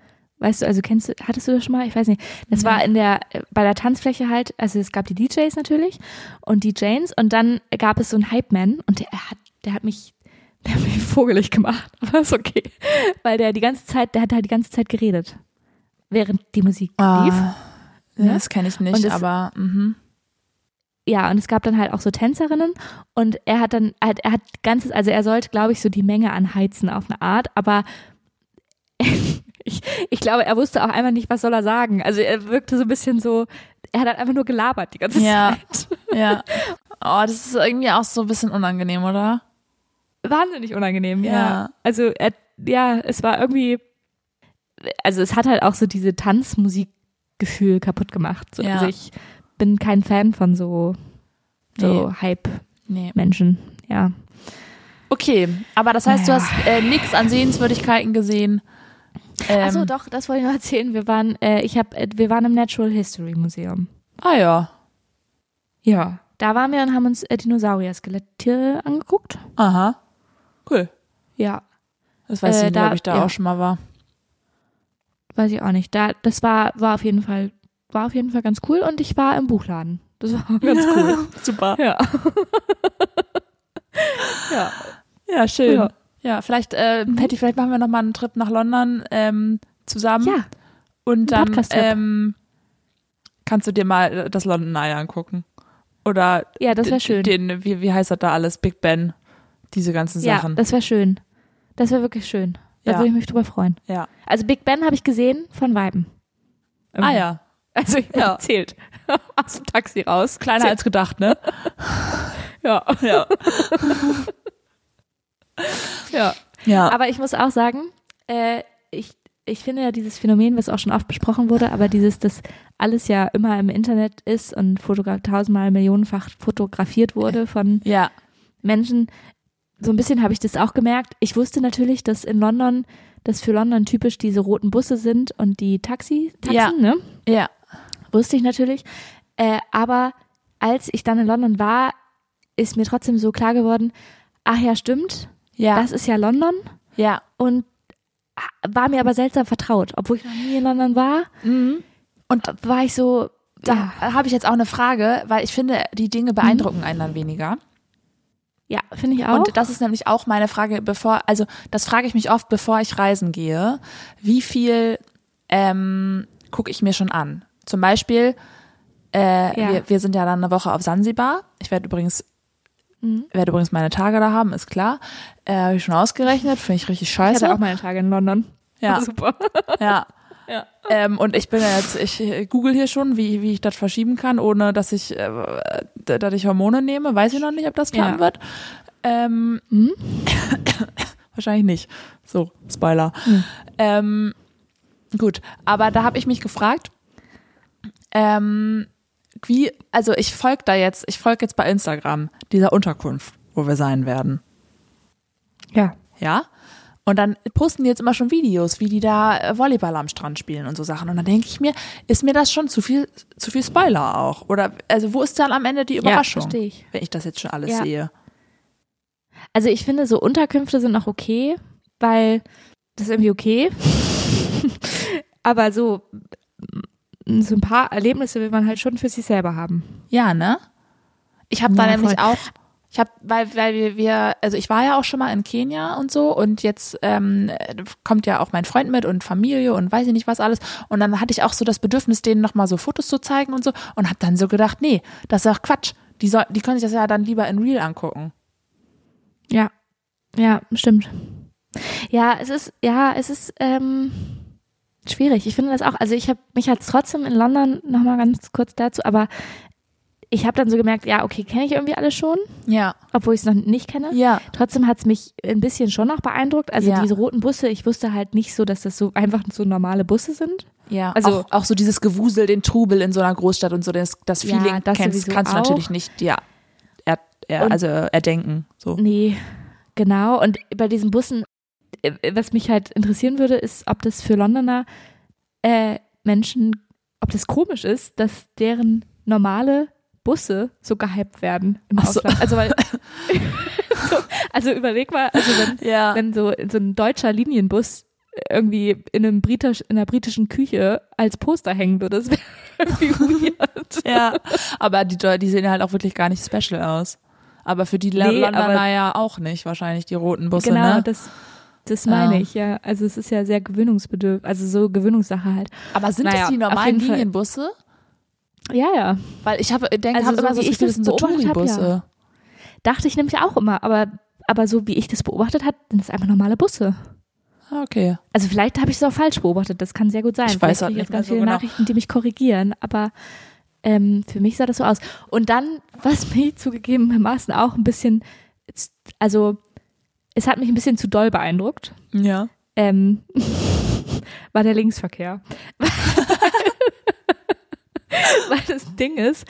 weißt du, also kennst du, hattest du das schon mal? Ich weiß nicht. Das war in der, bei der Tanzfläche halt, also es gab die DJs natürlich und die Janes und dann gab es so einen Hype-Man und der hat, der hat mich, der hat mich vogelig gemacht, aber ist okay. Weil der die ganze Zeit, der hat halt die ganze Zeit geredet. Während die Musik lief. Ah, Ne? Das kenne ich nicht, es- aber mhm. ja, und es gab dann halt auch so Tänzerinnen und er hat dann halt, er hat ganzes, also er sollte, glaube ich, so die Menge anheizen auf eine Art, aber ich, ich glaube, er wusste auch einmal nicht, was soll er sagen. Also er wirkte so ein bisschen so, er hat halt einfach nur gelabert die ganze Ja. Zeit. ja. Oh, das ist irgendwie auch so ein bisschen unangenehm, oder? Wahnsinnig unangenehm, ja. Ja. Also er, ja, es war irgendwie, also es hat halt auch so diese Tanzmusikgefühl kaputt gemacht. So, Ja. Also ich bin kein Fan von so, so Hype-Menschen, Nee. ja. Okay, aber das heißt, Naja. du hast äh, nichts an Sehenswürdigkeiten gesehen. Ähm, Achso, doch, das wollte ich noch erzählen. Wir waren, äh, ich hab, äh, wir waren im Natural History Museum. Ah ja. Ja. Da waren wir und haben uns äh, Dinosaurier-Skelette angeguckt. Aha. Cool. Ja, Das weiß Äh, ich nicht, da- ob ich da ja. auch schon mal war. weiß ich auch nicht. Da, das war, war auf jeden Fall, war auf jeden Fall ganz cool und ich war im Buchladen. Das war ganz cool. Super. Ja. ja. Ja, schön. Ja. Ja, vielleicht, äh, Patty, vielleicht machen wir noch mal einen Trip nach London ähm, zusammen. Ja. Und dann ähm, kannst du dir mal das London Eye angucken. Oder Ja, das wäre schön. Den, wie, wie heißt das da alles? Big Ben. Diese ganzen ja, Sachen. das wäre schön. Das wäre wirklich schön. Da Ja. würde ich mich drüber freuen. ja. Also Big Ben habe ich gesehen von Weiben. Ah ja. Also ich Ja. ja. zählt. Aus dem Taxi raus. Kleiner als gedacht, ne? Ja. ja. Ja. Ja. Aber ich muss auch sagen, äh, ich, ich finde ja dieses Phänomen, was auch schon oft besprochen wurde, aber dieses, dass alles ja immer im Internet ist und fotogra tausendmal millionenfach fotografiert wurde von ja. Menschen. So ein bisschen habe ich das auch gemerkt. Ich wusste natürlich, dass in London, dass für London typisch diese roten Busse sind und die Taxi, Taxen, Ja. ne? Ja. Wusste ich natürlich. Äh, aber als ich dann in London war, ist mir trotzdem so klar geworden, ach ja, stimmt, Ja. das ist ja London. ja. Und war mir aber seltsam vertraut. Obwohl ich noch nie in London war, Mhm. und war ich so, Da ja, habe ich jetzt auch eine Frage, weil ich finde, die Dinge beeindrucken einen dann weniger. ja finde ich auch. Und das ist nämlich auch meine Frage, bevor, also das frage ich mich oft, bevor ich reisen gehe, wie viel ähm, gucke ich mir schon an? Zum Beispiel, äh, Ja. wir, wir sind ja dann eine Woche auf Sansibar. Ich werde übrigens Mhm. werde übrigens meine Tage da haben, ist klar. Äh, Habe ich schon ausgerechnet, finde ich richtig ich scheiße. hatte auch meine Tage in London. Ja. Super. Ja. Ja. Ähm, und ich bin ja jetzt, ich äh, google hier schon, wie, wie ich das verschieben kann, ohne dass ich, äh, dass ich Hormone nehme. Weiß ich noch nicht, ob das klappen Ja. wird. Ähm, Hm? wahrscheinlich nicht. So, Spoiler. Hm. Ähm, gut, aber da habe ich mich gefragt, ähm, wie, also ich folge da jetzt, ich folge jetzt bei Instagram dieser Unterkunft, wo wir sein werden. Ja. Ja. Und dann posten die jetzt immer schon Videos, wie die da äh, Volleyball am Strand spielen und so Sachen. Und dann denke ich mir, ist mir das schon zu viel, zu viel Spoiler auch? Oder, also wo ist dann am Ende die Überraschung? verstehe ich. Wenn ich das jetzt schon alles Ja. sehe. Also ich finde, so Unterkünfte sind noch okay, weil das ist irgendwie okay. Aber so, so ein paar Erlebnisse will man halt schon für sich selber haben. Ja, ne? Ich habe da Ja, nämlich voll. auch, ich habe, weil, weil wir, wir, also ich war ja auch schon mal in Kenia und so und jetzt ähm, kommt ja auch mein Freund mit und Familie und weiß ich nicht was alles und dann hatte ich auch so das Bedürfnis, denen nochmal so Fotos zu zeigen und so und habe dann so gedacht, nee, das ist doch Quatsch. Die, soll, die können sich das ja dann lieber in Real angucken. Ja, ja, stimmt. Ja, es ist, ja, es ist ähm, schwierig. Ich finde das auch, also ich habe mich jetzt trotzdem in London nochmal ganz kurz dazu, aber ich habe dann so gemerkt, ja, okay, kenne ich irgendwie alles schon, Ja. obwohl ich es noch nicht kenne. Ja. Trotzdem hat es mich ein bisschen schon noch beeindruckt. Also Ja. diese roten Busse, ich wusste halt nicht so, dass das so einfach so normale Busse sind. Ja, Also- auch, auch so dieses Gewusel, den Trubel in so einer Großstadt und so, das, das Ja, Feeling das kennst, kannst du auch. natürlich nicht, ja, er, er, also erdenken. So. Nee, genau. Und bei diesen Bussen, was mich halt interessieren würde, ist, ob das für Londoner äh, Menschen, ob das komisch ist, dass deren normale Busse so gehypt werden im Ach so. Ausland. Also weil so, also überleg mal, also wenn, Ja. wenn so, so ein deutscher Linienbus irgendwie in einem britisch, in einer britischen Küche als Poster hängen würde, das wäre irgendwie weird. ja, aber die, die sehen halt auch wirklich gar nicht special aus. Aber für die Nee, Londoner ja auch nicht, wahrscheinlich die roten Busse, genau, ne? das, das meine Ja. ich, ja. Also es ist ja sehr gewöhnungsbedürftig, also so Gewöhnungssache halt. Aber sind Naja, das die normalen. Linienbusse? Ja, ja. Weil ich habe, denke, Also habe so immer so wie ich das das sind so beobachtet hab, Touri-Busse. Dachte ich nämlich auch immer, aber, aber so wie ich das beobachtet habe, sind das einfach normale Busse. Ah, Okay. Also vielleicht habe ich es auch falsch beobachtet, das kann sehr gut sein. Ich vielleicht weiß halt nicht ganz so viele genau. Nachrichten, die mich korrigieren, aber ähm, für mich sah das so aus. Und dann, was mich zugegebenermaßen auch ein bisschen, also es hat mich ein bisschen zu doll beeindruckt, Ja. ähm, war der Linksverkehr. Weil das Ding ist,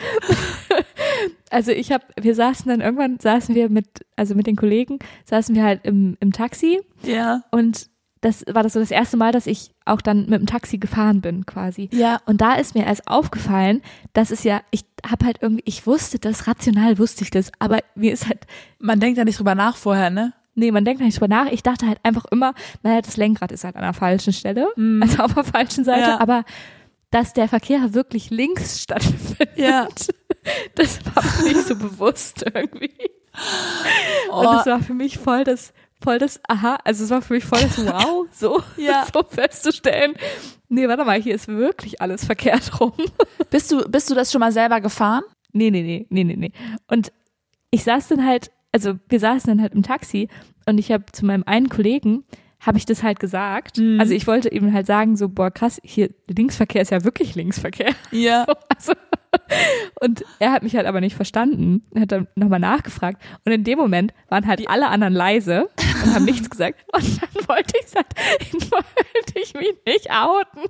also ich habe, wir saßen dann irgendwann, saßen wir mit, also mit den Kollegen, saßen wir halt im, im Taxi Ja. und das war das so das erste Mal, dass ich auch dann mit dem Taxi gefahren bin quasi. Ja. Und da ist mir erst aufgefallen, dass es ja, ich habe halt irgendwie, ich wusste das, rational wusste ich das, aber mir ist halt, Man denkt ja nicht drüber nach vorher, ne? Nee, man denkt nicht drüber nach. Ich dachte halt einfach immer, naja, das Lenkrad ist halt an der falschen Stelle, also auf der falschen Seite, Ja. aber dass der Verkehr wirklich links stattfindet, Ja. das war mir nicht so bewusst irgendwie. Und Oh, es war für mich voll das, voll das, aha, also es war für mich voll das Wow, so, Ja. so festzustellen. Nee, warte mal, hier ist wirklich alles verkehrt rum. bist du, bist du das schon mal selber gefahren? Nee, nee, nee, nee, nee, nee. Und ich saß dann halt, also wir saßen dann halt im Taxi und ich habe zu meinem einen Kollegen, habe ich das halt gesagt. Mhm. Also ich wollte ihm halt sagen, so, boah, krass, hier, Linksverkehr ist ja wirklich Linksverkehr. Ja. Also, und er hat mich halt aber nicht verstanden. Er hat dann nochmal nachgefragt. Und in dem Moment waren halt alle anderen leise und haben nichts gesagt. Und dann wollte ich halt, wollte ich mich nicht outen.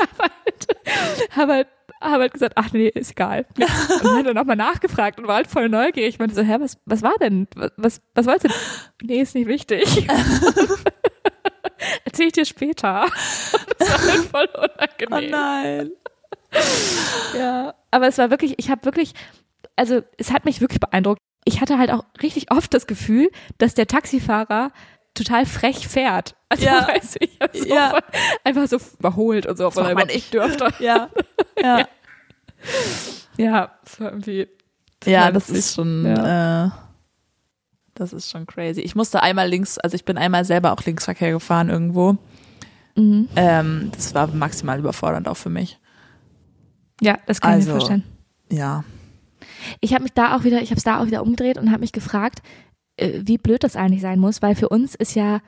Habe halt, hab halt, hab halt gesagt, ach nee, ist egal. Und dann hat er nochmal nachgefragt und war halt voll neugierig. Ich meinte so, hä, was, was war denn? Was, was, wolltest du denn? Nee, ist nicht wichtig. Erzähl ich dir später. Das war halt voll Oh unangenehm. nein. Ja, aber es war wirklich, ich habe wirklich, also es hat mich wirklich beeindruckt. Ich hatte halt auch richtig oft das Gefühl, dass der Taxifahrer total frech fährt. Also Ja. weißt du, ich so Ja. voll, einfach so überholt und so, obwohl er überhaupt nicht dürfte. Ja. Ja. Ja, das war irgendwie. Ja, das ist schon, äh, das ist schon crazy. Ich musste einmal links, also ich bin einmal selber auch Linksverkehr gefahren irgendwo. Mhm. Ähm, das war maximal überfordernd auch für mich. Ja, das kann ich Also- mir vorstellen. Ja. Ich habe mich da auch wieder, ich habe es da auch wieder umgedreht und habe mich gefragt, wie blöd das eigentlich sein muss, weil für uns ist ja,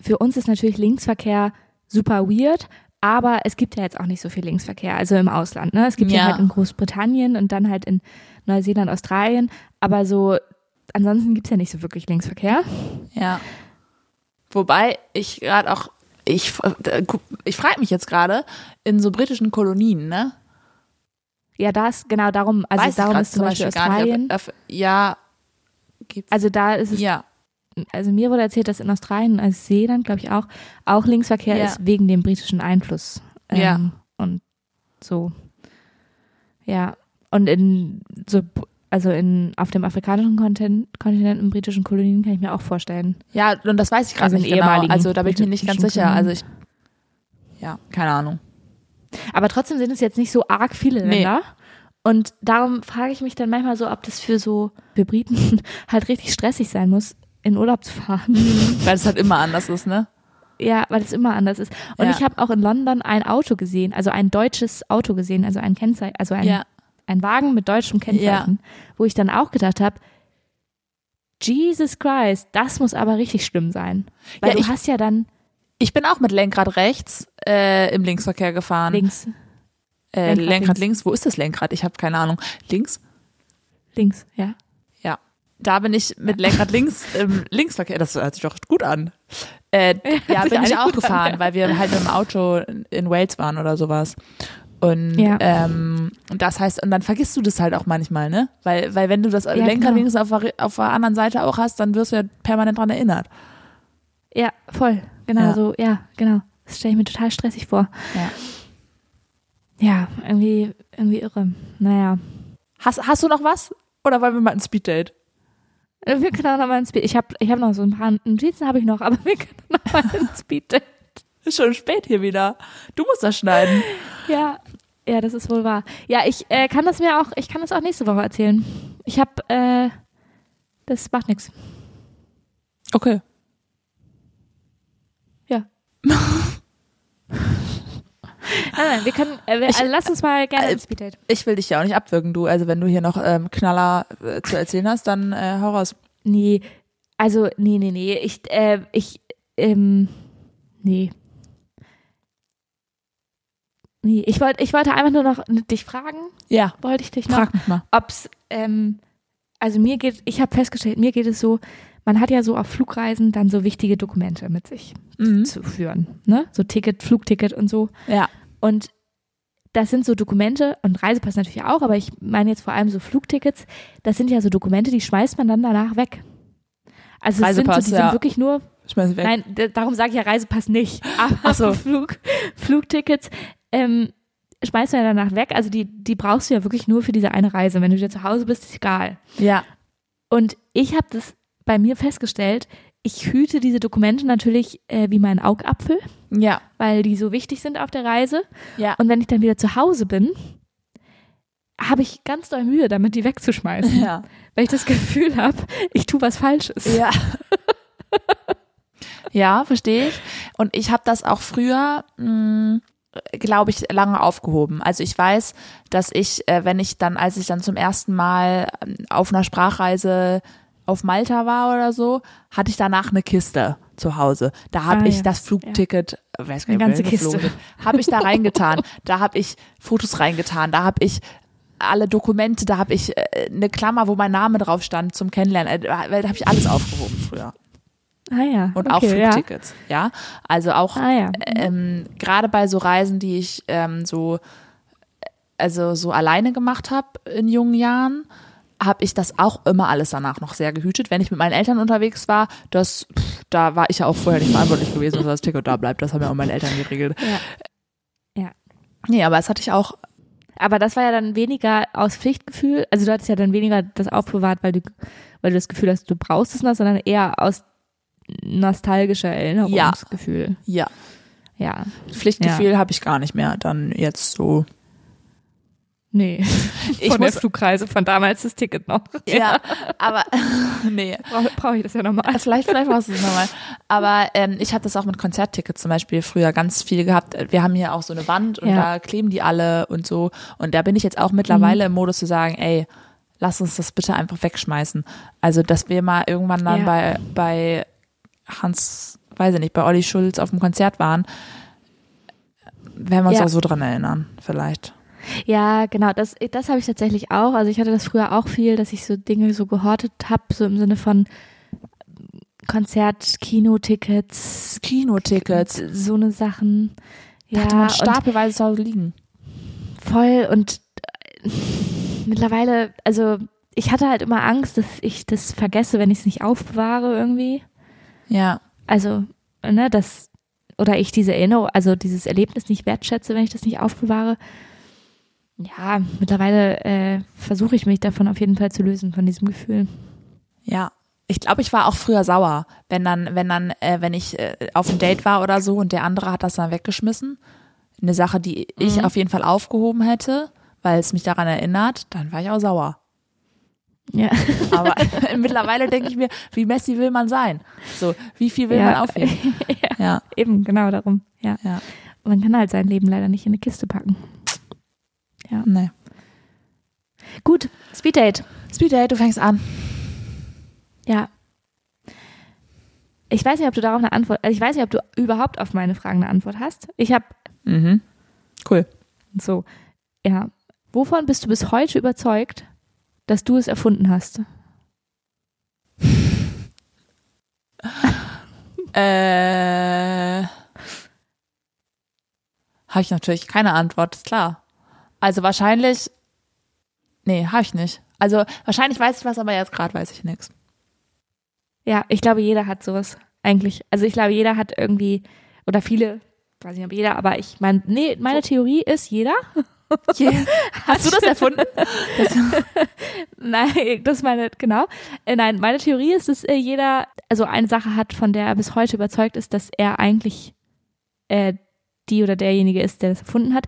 für uns ist natürlich Linksverkehr super weird, aber es gibt ja jetzt auch nicht so viel Linksverkehr, also im Ausland. Ne? Es gibt ja. Ja. halt in Großbritannien und dann halt in Neuseeland, Australien, aber so ansonsten gibt's ja nicht so wirklich Linksverkehr. Ja. Wobei ich gerade auch, ich, äh, ich frage mich jetzt gerade, in so britischen Kolonien, ne? Ja, das genau darum, also Weiß darum ist zum Beispiel Australien. ob- ob- ja. Gibt's, also da ist es ja. also mir wurde erzählt, dass in Australien und Neuseeland, glaube ich auch, auch Linksverkehr Ja. ist wegen dem britischen Einfluss. Ähm, Ja. Und so. Ja. Und in so, also in, auf dem afrikanischen Kontinent, Kontinent in britischen Kolonien kann ich mir auch vorstellen. Ja, und das weiß ich gerade Also nicht genau. Also da bin ich mir nicht ganz sicher. Also ich, ja, keine Ahnung. Aber trotzdem sind es jetzt nicht so arg viele. Länder. Und darum frage ich mich dann manchmal so, ob das für so, für Briten halt richtig stressig sein muss, in Urlaub zu fahren. Weil es halt immer anders ist, ne? Ja, weil es immer anders ist. Und Ja. ich habe auch in London ein Auto gesehen, also ein deutsches Auto gesehen, also ein Kennzeichen, also ein, Ja. ein Wagen mit deutschem Kennzeichen, wo ich dann auch gedacht habe, Jesus Christ, das muss aber richtig schlimm sein. Weil Ja, du ich- hast ja dann Ich bin auch mit Lenkrad rechts äh, im Linksverkehr gefahren. links, äh, Lenkrad Lenkrad, links. links. Wo ist das Lenkrad? Ich habe keine Ahnung. Links? links, ja. Ja. Da bin ich mit Lenkrad links im Linksverkehr. Das hört sich doch gut an. Äh, ja, sich bin ich auch gut an, gefahren, ja. weil wir halt mit dem Auto in Wales waren oder sowas. Und Ja. ähm, das heißt, und dann vergisst du das halt auch manchmal, ne? Weil, weil wenn du das Lenkrad genau. links auf der, auf der anderen Seite auch hast, dann wirst du ja permanent dran erinnert. Ja, voll. Genau Ja. so, ja, genau. Das stelle ich mir total stressig vor. Ja. Ja, irgendwie, irgendwie irre. Naja. Hast, hast du noch was? Oder wollen wir mal ein Speeddate? Äh, Wir können auch noch mal ein Speed. Ich habe ich hab noch so ein paar Notizen habe ich noch, aber wir können noch mal ein Speed. Ist schon spät hier wieder. Du musst das schneiden. Ja, ja, das ist wohl wahr. Ja, ich äh, kann das mir auch, ich kann das auch nächste Woche erzählen. Ich habe, äh, das macht nichts. Okay. Ja. Nein, nein, wir können, äh, wir, Ich- also lass uns mal gerne äh, ein Speeddate. Ich will dich ja auch nicht abwürgen, du. Also wenn du hier noch ähm, Knaller äh, zu erzählen hast, dann äh, hau raus. Nee, also, nee, nee, nee. Ich, äh, ich, ähm, nee. Nee, ich wollte, ich wollte einfach nur noch dich fragen, Ja, wollte ich dich noch. frag mich mal. ob's, ähm, also mir geht, ich habe festgestellt, mir geht es so, man hat ja so auf Flugreisen dann so wichtige Dokumente mit sich Mhm. zu führen, ne? So Ticket, Flugticket und so. Ja. Und das sind so Dokumente und Reisepass natürlich auch, aber ich meine jetzt vor allem so Flugtickets. Das sind ja so Dokumente, die schmeißt man dann danach weg. Also es sind, so, die ja. sind wirklich nur Schmeiß weg. Nein, darum sage ich ja Reisepass nicht. Aber so. Flug, Flugtickets ähm, schmeißt man ja danach weg. Also die, die brauchst du ja wirklich nur für diese eine Reise. Wenn du wieder zu Hause bist, ist egal. Ja. Und ich habe das bei mir festgestellt, ich hüte diese Dokumente natürlich äh, wie meinen Augapfel, Ja. weil die so wichtig sind auf der Reise. Ja. Und wenn ich dann wieder zu Hause bin, habe ich ganz doll Mühe, damit die wegzuschmeißen. Ja. Weil ich das Gefühl habe, ich tue was Falsches. Ja. ja, verstehe ich. Und ich habe das auch früher, glaube ich, lange aufgehoben. Also ich weiß, dass ich, äh, wenn ich dann, als ich dann zum ersten Mal ähm, auf einer Sprachreise auf Malta war oder so, hatte ich danach eine Kiste zu Hause. Da habe Ah, ich ja. das Flugticket, äh, weiß gar Eine nicht, ganze wohin geflogen Kiste. habe ich da reingetan. da habe ich Fotos reingetan. Da habe ich alle Dokumente, da habe ich äh, eine Klammer, wo mein Name drauf stand zum Kennenlernen. Äh, Da habe ich alles aufgehoben früher. Ah ja. Und auch okay, ja. Flugtickets. Ja. Also auch Ah ja. ähm, gerade bei so Reisen, die ich ähm, so also so alleine gemacht habe in jungen Jahren, habe ich das auch immer alles danach noch sehr gehütet. Wenn ich mit meinen Eltern unterwegs war, das pff, da war ich ja auch vorher nicht verantwortlich gewesen, dass das Ticket da bleibt. Das haben ja auch meine Eltern geregelt. Ja. Ja. Nee, aber das hatte ich auch Aber das war ja dann weniger aus Pflichtgefühl. Also du hattest ja dann weniger das aufbewahrt, weil du, weil du das Gefühl hast, du brauchst es noch, sondern eher aus nostalgischer Erinnerungsgefühl. Ja. Ja. Pflichtgefühl habe ich gar nicht mehr. Dann jetzt so. Nee. Ich von der muss- Flugreise von damals das Ticket noch. Ja, aber nee. Brauche brauch ich das ja nochmal. Vielleicht, vielleicht machst du es nochmal. Aber ähm, ich habe das auch mit Konzerttickets zum Beispiel früher ganz viel gehabt. Wir haben hier auch so eine Wand und Ja. da kleben die alle und so. Und da bin ich jetzt auch mittlerweile im Modus zu sagen, ey, lass uns das bitte einfach wegschmeißen. Also, dass wir mal irgendwann dann Ja. bei, bei Hans, weiß ich nicht, bei Olli Schulz auf dem Konzert waren, werden wir uns Ja. auch so dran erinnern, vielleicht. Ja, genau, das, das habe ich tatsächlich auch. Also ich hatte das früher auch viel, dass ich so Dinge so gehortet habe, so im Sinne von Konzert, Kinotickets, Kinotickets. so eine Sachen. Da Ja, hatte man stapelweise zu Hause liegen. voll und äh, mittlerweile, also ich hatte halt immer Angst, dass ich das vergesse, wenn ich es nicht aufbewahre irgendwie. Ja. Also, ne, das, oder ich diese Erinnerung, also dieses Erlebnis nicht wertschätze, wenn ich das nicht aufbewahre. Ja, mittlerweile äh, versuche ich mich davon auf jeden Fall zu lösen, von diesem Gefühl. Ja. Ich glaube, ich war auch früher sauer, wenn dann, wenn dann, äh, wenn ich äh, auf ein Date war oder so und der andere hat das dann weggeschmissen. Eine Sache, die ich Mhm. auf jeden Fall aufgehoben hätte, weil es mich daran erinnert, dann war ich auch sauer. Ja. Aber mittlerweile denke ich mir, wie messy will man sein? So, wie viel will Ja. man aufheben? Ja, Eben, genau darum. Ja. ja. Man kann halt sein Leben leider nicht in eine Kiste packen. Nee. Gut, Speeddate. Speed Date, du fängst an. Ja. Ich weiß nicht, ob du darauf eine Antwort, also ich weiß nicht, ob du überhaupt auf meine Fragen eine Antwort hast. Ich habe Mhm. Cool. so, ja. Wovon bist du bis heute überzeugt, dass du es erfunden hast? Äh, habe ich natürlich keine Antwort, ist klar. Also wahrscheinlich, nee, habe ich nicht. Also wahrscheinlich weiß ich was, aber jetzt gerade weiß ich nichts. Ja, ich glaube, jeder hat sowas eigentlich. Also ich glaube, jeder hat irgendwie, oder viele, weiß nicht, ob jeder, aber ich meine, nee, meine Theorie ist, jeder. Hast du das erfunden? Nein, das meine, genau. Äh, nein, meine Theorie ist, dass äh, jeder, also eine Sache hat, von der er bis heute überzeugt ist, dass er eigentlich äh, die oder derjenige ist, der das erfunden hat.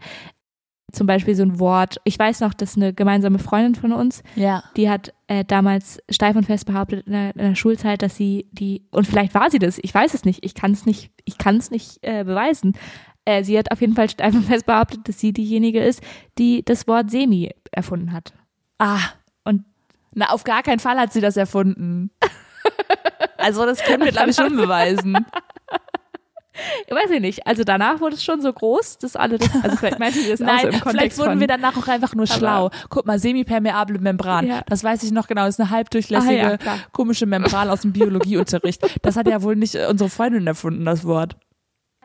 Zum Beispiel so ein Wort. Ich weiß noch, dass eine gemeinsame Freundin von uns, Ja. die hat äh, damals steif und fest behauptet in der, in der Schulzeit, dass sie die, und vielleicht war sie das, ich weiß es nicht, ich kann es nicht, ich kann es nicht äh, beweisen. Äh, sie hat auf jeden Fall steif und fest behauptet, dass sie diejenige ist, die das Wort Semi erfunden hat. Ah. Und Na, auf gar keinen Fall hat sie das erfunden. Also das können wir, glaube ich, schon beweisen. Ich weiß ich nicht. Also danach wurde es schon so groß, dass alle das, also vielleicht meinte sie das auch so Nein, im Kontext vielleicht wurden von, wir danach auch einfach nur schlau. Guck mal, semipermeable Membran. Ja. Das weiß ich noch genau. Das ist eine halbdurchlässige, Ah, ja, komische Membran aus dem Biologieunterricht. Das hat ja wohl nicht äh, unsere Freundin erfunden, das Wort.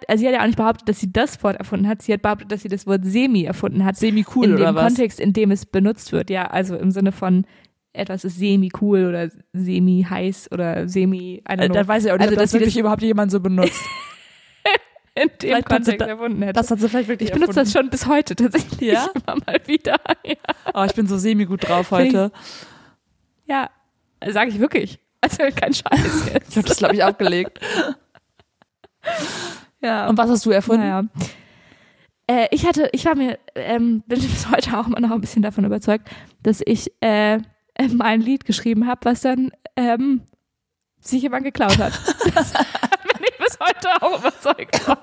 also sie hat ja auch nicht behauptet, dass sie das Wort erfunden hat. Sie hat behauptet, dass sie das Wort Semi erfunden hat. Semi-cool in oder dem was? Kontext, in dem es benutzt wird. Ja, also im Sinne von etwas ist semi-cool oder semi-heiß oder semi, I don't Äh, know. Dann weiß ich auch nicht, Also, ob dass das wirklich das- überhaupt jemand so benutzt. in dem vielleicht Kontext da- erfunden hätte. Das hat sie vielleicht wirklich ich benutze das erfunden. schon bis heute tatsächlich Ja? immer mal wieder. Ja, Oh, ich bin so semi-gut drauf heute. ja sage ich wirklich. Also kein Scheiß Ich jetzt. habe das, glaube ich, abgelegt. Ja. Und was hast du erfunden? Naja. Äh, ich hatte, ich war mir, ähm, bin bis heute auch immer noch ein bisschen davon überzeugt, dass ich äh, mal ein Lied geschrieben habe, was dann ähm, sich jemand geklaut hat. Bis heute auch überzeugt von.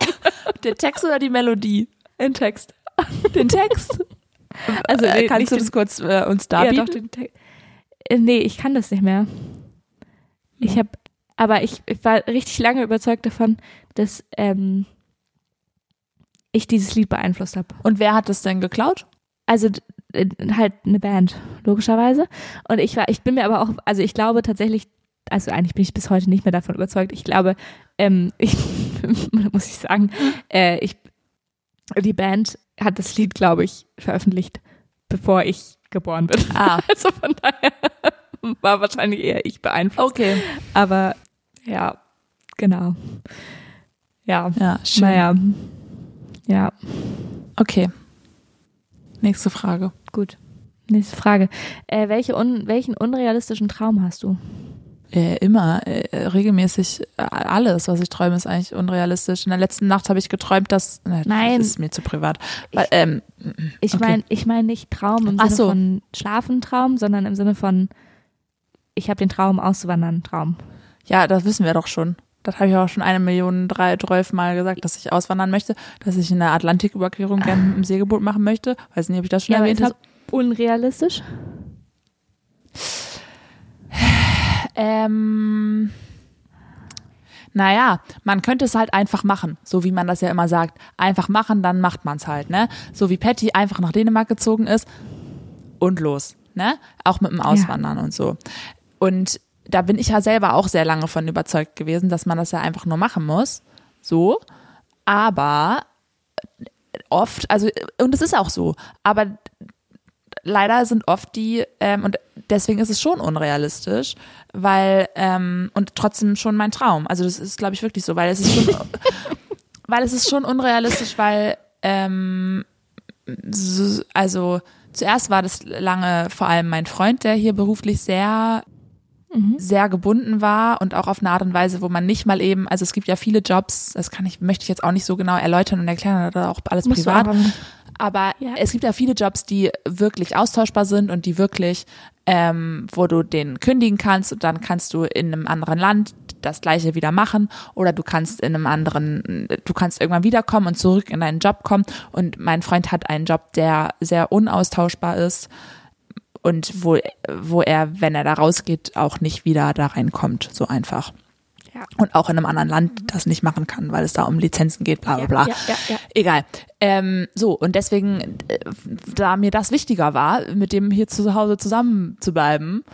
Den Text oder die Melodie? In Text. Den Text? Also äh, kannst du das kurz äh, uns den, ja, darbieten? doch, den Text. Äh, nee, ich kann das nicht mehr. Ich habe, aber ich, ich war richtig lange überzeugt davon, dass ähm, ich dieses Lied beeinflusst habe. Und wer hat das denn geklaut? also halt eine Band, logischerweise. Und ich war, ich bin mir aber auch, also ich glaube tatsächlich, also eigentlich bin ich bis heute nicht mehr davon überzeugt. Ich glaube, ähm, ich muss ich sagen, äh, ich die Band hat das Lied, glaube ich, veröffentlicht, bevor ich geboren bin. Ah, Also von daher war wahrscheinlich eher ich beeinflusst. okay. Aber ja, genau. Ja, Ja, schön. naja. Ja. Okay. Nächste Frage. Gut. Nächste Frage. Äh, welche un welchen unrealistischen Traum hast du? Äh, immer, äh, regelmäßig äh, alles, was ich träume, ist eigentlich unrealistisch. In der letzten Nacht habe ich geträumt, dass. Ne, Nein. Das ist mir zu privat. Weil, ähm, Ich okay. meine ich mein nicht Traum im Ach Sinne so. von Schlafentraum, sondern im Sinne von ich habe den Traum auszuwandern, Traum. Ja, das wissen wir doch schon. Das habe ich auch schon eine Million drei, zwölf Mal gesagt, dass ich auswandern möchte, dass ich eine Atlantiküberquerung gerne mit dem Segelboot machen möchte. Weiß nicht, ob ich das schon aber erwähnt ist habe. unrealistisch? Ähm, naja, man könnte es halt einfach machen, so wie man das ja immer sagt. Einfach machen, dann macht man es halt, ne? So wie Patty einfach nach Dänemark gezogen ist und los, ne? Auch mit dem Auswandern und so. Und da bin ich ja selber auch sehr lange von überzeugt gewesen, dass man das ja einfach nur machen muss. So. Aber oft, also, und es ist auch so, aber leider sind oft die, ähm, und deswegen ist es schon unrealistisch, weil, ähm, und trotzdem schon mein Traum. Also das ist, glaube ich, wirklich so, weil es ist schon, weil es ist schon unrealistisch, weil, ähm, so, also zuerst war das lange vor allem mein Freund, der hier beruflich sehr sehr gebunden war und auch auf eine Art und Weise, wo man nicht mal eben, also es gibt ja viele Jobs, das kann ich, möchte ich jetzt auch nicht so genau erläutern und erklären, oder auch alles Musst du privat. Aber Ja. es gibt ja viele Jobs, die wirklich austauschbar sind und die wirklich, ähm, wo du den kündigen kannst und dann kannst du in einem anderen Land das gleiche wieder machen oder du kannst in einem anderen, du kannst irgendwann wiederkommen und zurück in deinen Job kommen. Und mein Freund hat einen Job, der sehr unaustauschbar ist und wo, wo er, wenn er da rausgeht, auch nicht wieder da reinkommt, so einfach. Ja. Und auch in einem anderen Land das nicht machen kann, weil es da um Lizenzen geht, bla bla bla. Ja, ja, ja. Egal. Ähm, so, und deswegen, äh, da mir das wichtiger war, mit dem hier zu Hause zusammen zu bleiben,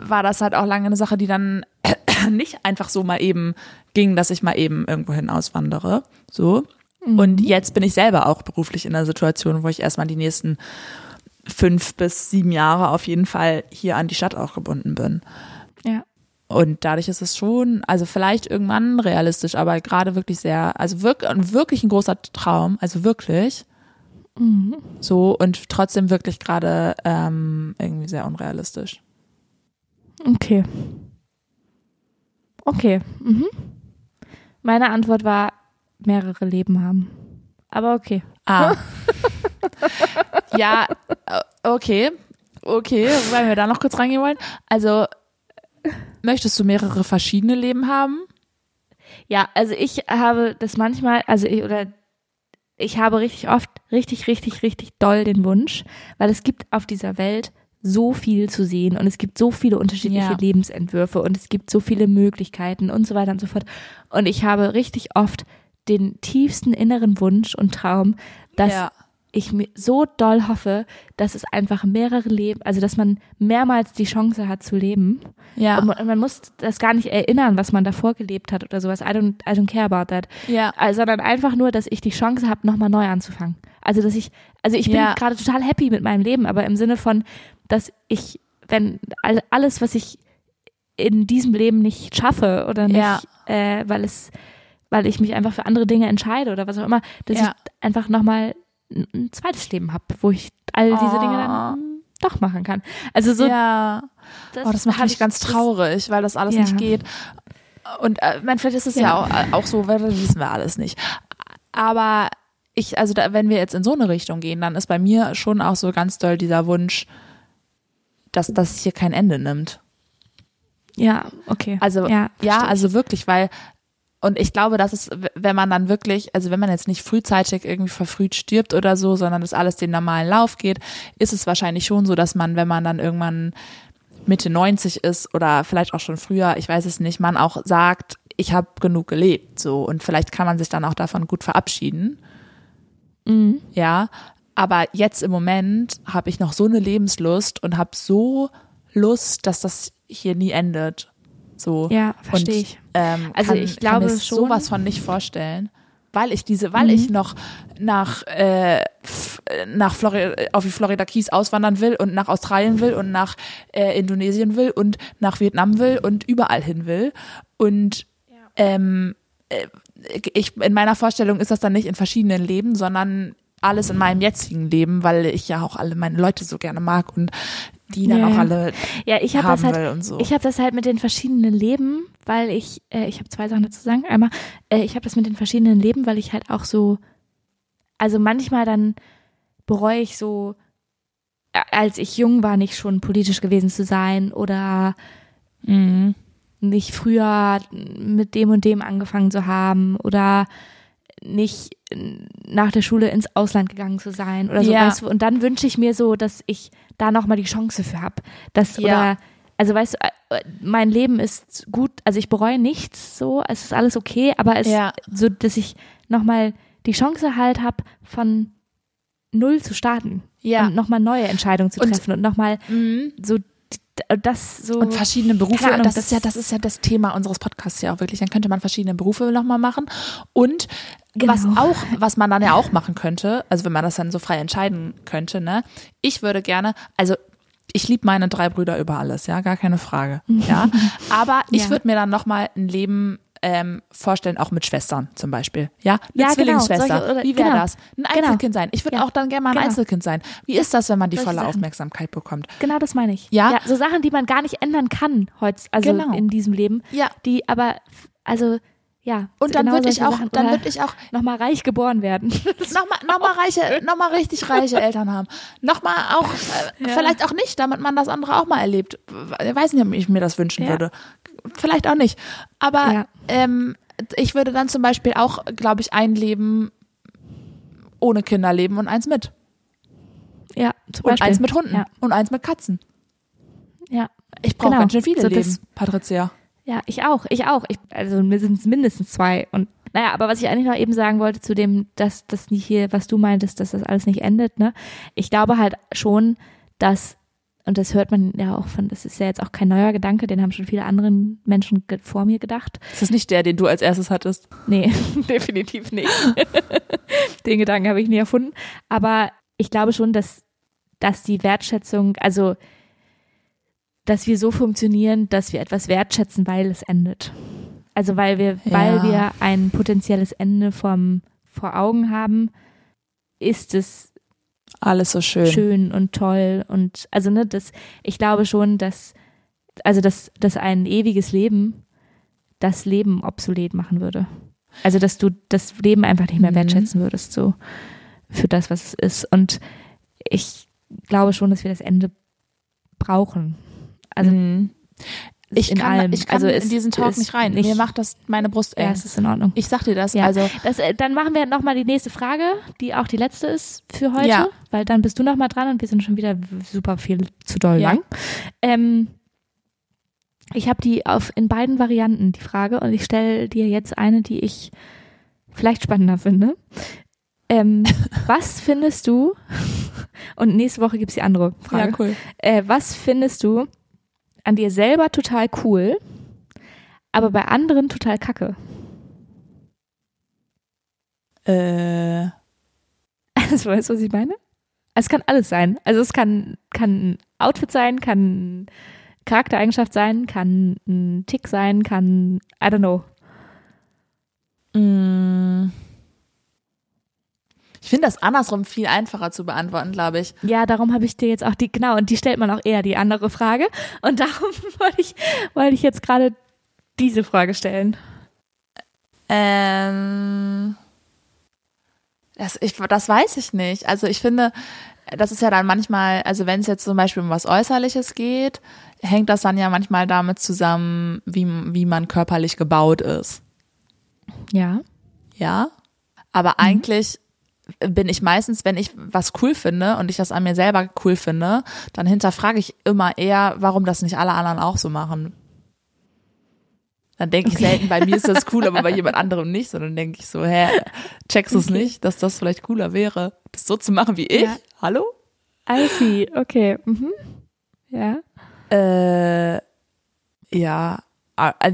war das halt auch lange eine Sache, die dann nicht einfach so mal eben ging, dass ich mal eben irgendwohin auswandere. So. Und jetzt bin ich selber auch beruflich in einer Situation, wo ich erstmal die nächsten fünf bis sieben Jahre auf jeden Fall hier an die Stadt auch gebunden bin. Ja. Und dadurch ist es schon, also vielleicht irgendwann realistisch, aber gerade wirklich sehr, also wirklich, wirklich ein großer Traum, also wirklich. So und trotzdem wirklich gerade ähm, irgendwie sehr unrealistisch. Okay. Okay. Mhm. Meine Antwort war mehrere Leben haben. Aber okay. Ah. ja, äh, okay. Okay, weil wir da noch kurz reingehen wollen. Also, möchtest du mehrere verschiedene Leben haben? Ja, also ich habe das manchmal, also ich, oder ich habe richtig oft richtig, richtig, richtig doll den Wunsch, weil es gibt auf dieser Welt so viel zu sehen und es gibt so viele unterschiedliche Ja. Lebensentwürfe und es gibt so viele Möglichkeiten und so weiter und so fort. Und ich habe richtig oft den tiefsten inneren Wunsch und Traum, dass Ja. Ich so doll hoffe, dass es einfach mehrere Leben, also dass man mehrmals die Chance hat zu leben. Ja. Und man, man muss das gar nicht erinnern, was man davor gelebt hat oder sowas. I don't, I don't care about that. Ja. Also, sondern einfach nur, dass ich die Chance habe, nochmal neu anzufangen. Also, dass ich, also ich bin Ja. gerade total happy mit meinem Leben, aber im Sinne von, dass ich, wenn all- alles, was ich in diesem Leben nicht schaffe oder nicht, Ja. äh, weil es, weil ich mich einfach für andere Dinge entscheide oder was auch immer, dass Ja. ich einfach nochmal ein, zweites Leben habe, wo ich all diese Dinge dann mm, doch machen kann. Also so, ja. oh, das macht mich ich- ganz das- traurig, weil das alles Ja. nicht geht. Und äh, mein, vielleicht ist es ja, Ja. auch, äh, auch so, weil das wissen wir alles nicht. Aber ich, also da, wenn wir jetzt in so eine Richtung gehen, dann ist bei mir schon auch so ganz doll dieser Wunsch, dass das hier kein Ende nimmt. Ja, okay. Also ja, ja, also wirklich, weil und ich glaube, dass es, w- wenn man dann wirklich, also wenn man jetzt nicht frühzeitig irgendwie verfrüht stirbt oder so, sondern das alles den normalen Lauf geht, ist es wahrscheinlich schon so, dass man, wenn man dann irgendwann Mitte 90 ist oder vielleicht auch schon früher, ich weiß es nicht, man auch sagt, ich habe genug gelebt, so und vielleicht kann man sich dann auch davon gut verabschieden. Mhm. Ja, aber jetzt im Moment habe ich noch so eine Lebenslust und habe so Lust, dass das hier nie endet. So. Ja, verstehe ich. Ähm, Also kann, ich glaube kann mir schon- sowas von nicht vorstellen, weil ich diese, weil Mhm. ich noch nach äh, nach Florida, auf die Florida Keys auswandern will und nach Australien will und nach äh, Indonesien will und nach Vietnam will und überall hin will und ähm, äh, ich in meiner Vorstellung ist das dann nicht in verschiedenen Leben, sondern alles in meinem jetzigen Leben, weil ich ja auch alle meine Leute so gerne mag und die dann Ja, auch alle Ja, ich habe haben das halt, und so. ich habe das halt mit den verschiedenen Leben, weil ich, äh, ich habe zwei Sachen dazu zu sagen. Einmal, äh, ich habe das mit den verschiedenen Leben, weil ich halt auch so, also manchmal dann bereue ich so, äh, als ich jung war, nicht schon politisch gewesen zu sein oder mhm. nicht früher mit dem und dem angefangen zu haben oder nicht nach der Schule ins Ausland gegangen zu sein oder so. Ja. Weißt du? Und dann wünsche ich mir so, dass ich da nochmal die Chance für habe. Dass, Ja. oder, also weißt du, äh, mein Leben ist gut, also ich bereue nichts so, es ist alles okay, aber es Ja. so, dass ich nochmal die Chance halt habe, von null zu starten Ja. und nochmal neue Entscheidungen zu Und- treffen und nochmal Mhm. so das so Und verschiedene Berufe, Ahnung, das, das- ist ja, das ist ja das Thema unseres Podcasts ja auch wirklich. Dann könnte man verschiedene Berufe nochmal machen. Und was Genau. auch, was man dann ja auch machen könnte, also wenn man das dann so frei entscheiden könnte, ne, ich würde gerne, also ich liebe meine drei Brüder über alles, ja, gar keine Frage. Ja. Aber ich Ja. würde mir dann nochmal ein Leben ähm, vorstellen, auch mit Schwestern zum Beispiel. Ja, eine Ja, genau, Zwillingsschwester. solche- oder- Wie wäre genau. das? Ein Genau. Einzelkind sein. Ich würde Ja. auch dann gerne mal ein Genau. Einzelkind sein. Wie ist das, wenn man die Solche volle Sachen. Aufmerksamkeit bekommt? Genau, das meine ich. Ja? so Sachen, die man gar nicht ändern kann heute, also Genau. in diesem Leben. Ja. Die aber, also ja. Und dann genau würde ich auch, Sachen. dann würde ich auch nochmal reich geboren werden. nochmal noch mal reiche, noch mal richtig reiche Eltern haben. Nochmal auch, äh, Ja. vielleicht auch nicht, damit man das andere auch mal erlebt. Ich weiß nicht, ob ich mir das wünschen Ja. würde. Vielleicht auch nicht. Aber Ja. ähm, ich würde dann zum Beispiel auch, glaube ich, ein Leben ohne Kinder leben und eins mit. ja, zum Und Beispiel. eins mit Hunden und eins mit Katzen. ja. Ich brauche Genau. ganz schön viele So Leben, Patricia. Ja, ich auch, ich auch. Ich, also mir sind es mindestens zwei. Und naja, aber was ich eigentlich noch eben sagen wollte zu dem, dass das nicht hier, was du meintest, dass das alles nicht endet, ne? Ich glaube halt schon, dass, und das hört man ja auch von, das ist ja jetzt auch kein neuer Gedanke, den haben schon viele andere Menschen vor mir gedacht. Ist das nicht der, den du als erstes hattest? Nee, definitiv nicht. Den Gedanken habe ich nie erfunden. Aber ich glaube schon, dass, dass die Wertschätzung, also dass wir so funktionieren, dass wir etwas wertschätzen, weil es endet. Also weil wir, weil Ja. wir ein potenzielles Ende vom, vor Augen haben, ist es Alles so schön. schön und toll und also ne, das, ich glaube schon, dass also dass, dass ein ewiges Leben das Leben obsolet machen würde. Also dass du das Leben einfach nicht mehr Mhm. wertschätzen würdest, so für das, was es ist. Und ich glaube schon, dass wir das Ende brauchen. Also Mhm. ich in kann, allem. ich kann also in es diesen Talk nicht rein. Nicht, Mir macht das meine Brust ja, eng. es ist in Ordnung. Ich sag dir das. Ja. Also Das, äh, dann machen wir nochmal die nächste Frage, die auch die letzte ist für heute, Ja. weil dann bist du nochmal dran und wir sind schon wieder super viel zu doll Ja. lang. Ähm, ich habe die auf in beiden Varianten die Frage und ich stelle dir jetzt eine, die ich vielleicht spannender finde. Ähm, was findest du, und nächste Woche gibt's die andere Frage, cool. äh, was findest du an dir selber total cool, aber bei anderen total kacke? Äh, Also, weißt du, was ich meine? Es kann alles sein. Also es kann, kann ein Outfit sein, kann Charaktereigenschaft sein, kann ein Tick sein, kann, I don't know. mh. Ich finde das andersrum viel einfacher zu beantworten, glaube ich. Ja, darum habe ich dir jetzt auch die, genau, und die stellt man auch eher die andere Frage. Und darum wollte ich, wollte ich jetzt gerade diese Frage stellen. Ähm, das, ich, das weiß ich nicht. Also ich finde, das ist ja dann manchmal, also wenn es jetzt zum Beispiel um was Äußerliches geht, hängt das dann ja manchmal damit zusammen, wie, wie man körperlich gebaut ist. Ja. Ja. Aber eigentlich bin ich meistens, wenn ich was cool finde und ich das an mir selber cool finde, dann hinterfrage ich immer eher, warum das nicht alle anderen auch so machen. Dann denke ich Okay. selten, bei mir ist das cool, aber bei jemand anderem nicht, sondern denke ich so, hä, checkst du es Okay. nicht, dass das vielleicht cooler wäre, das so zu machen wie ich? Ja. Hallo? I see, okay. Mhm. Ja. Äh, ja,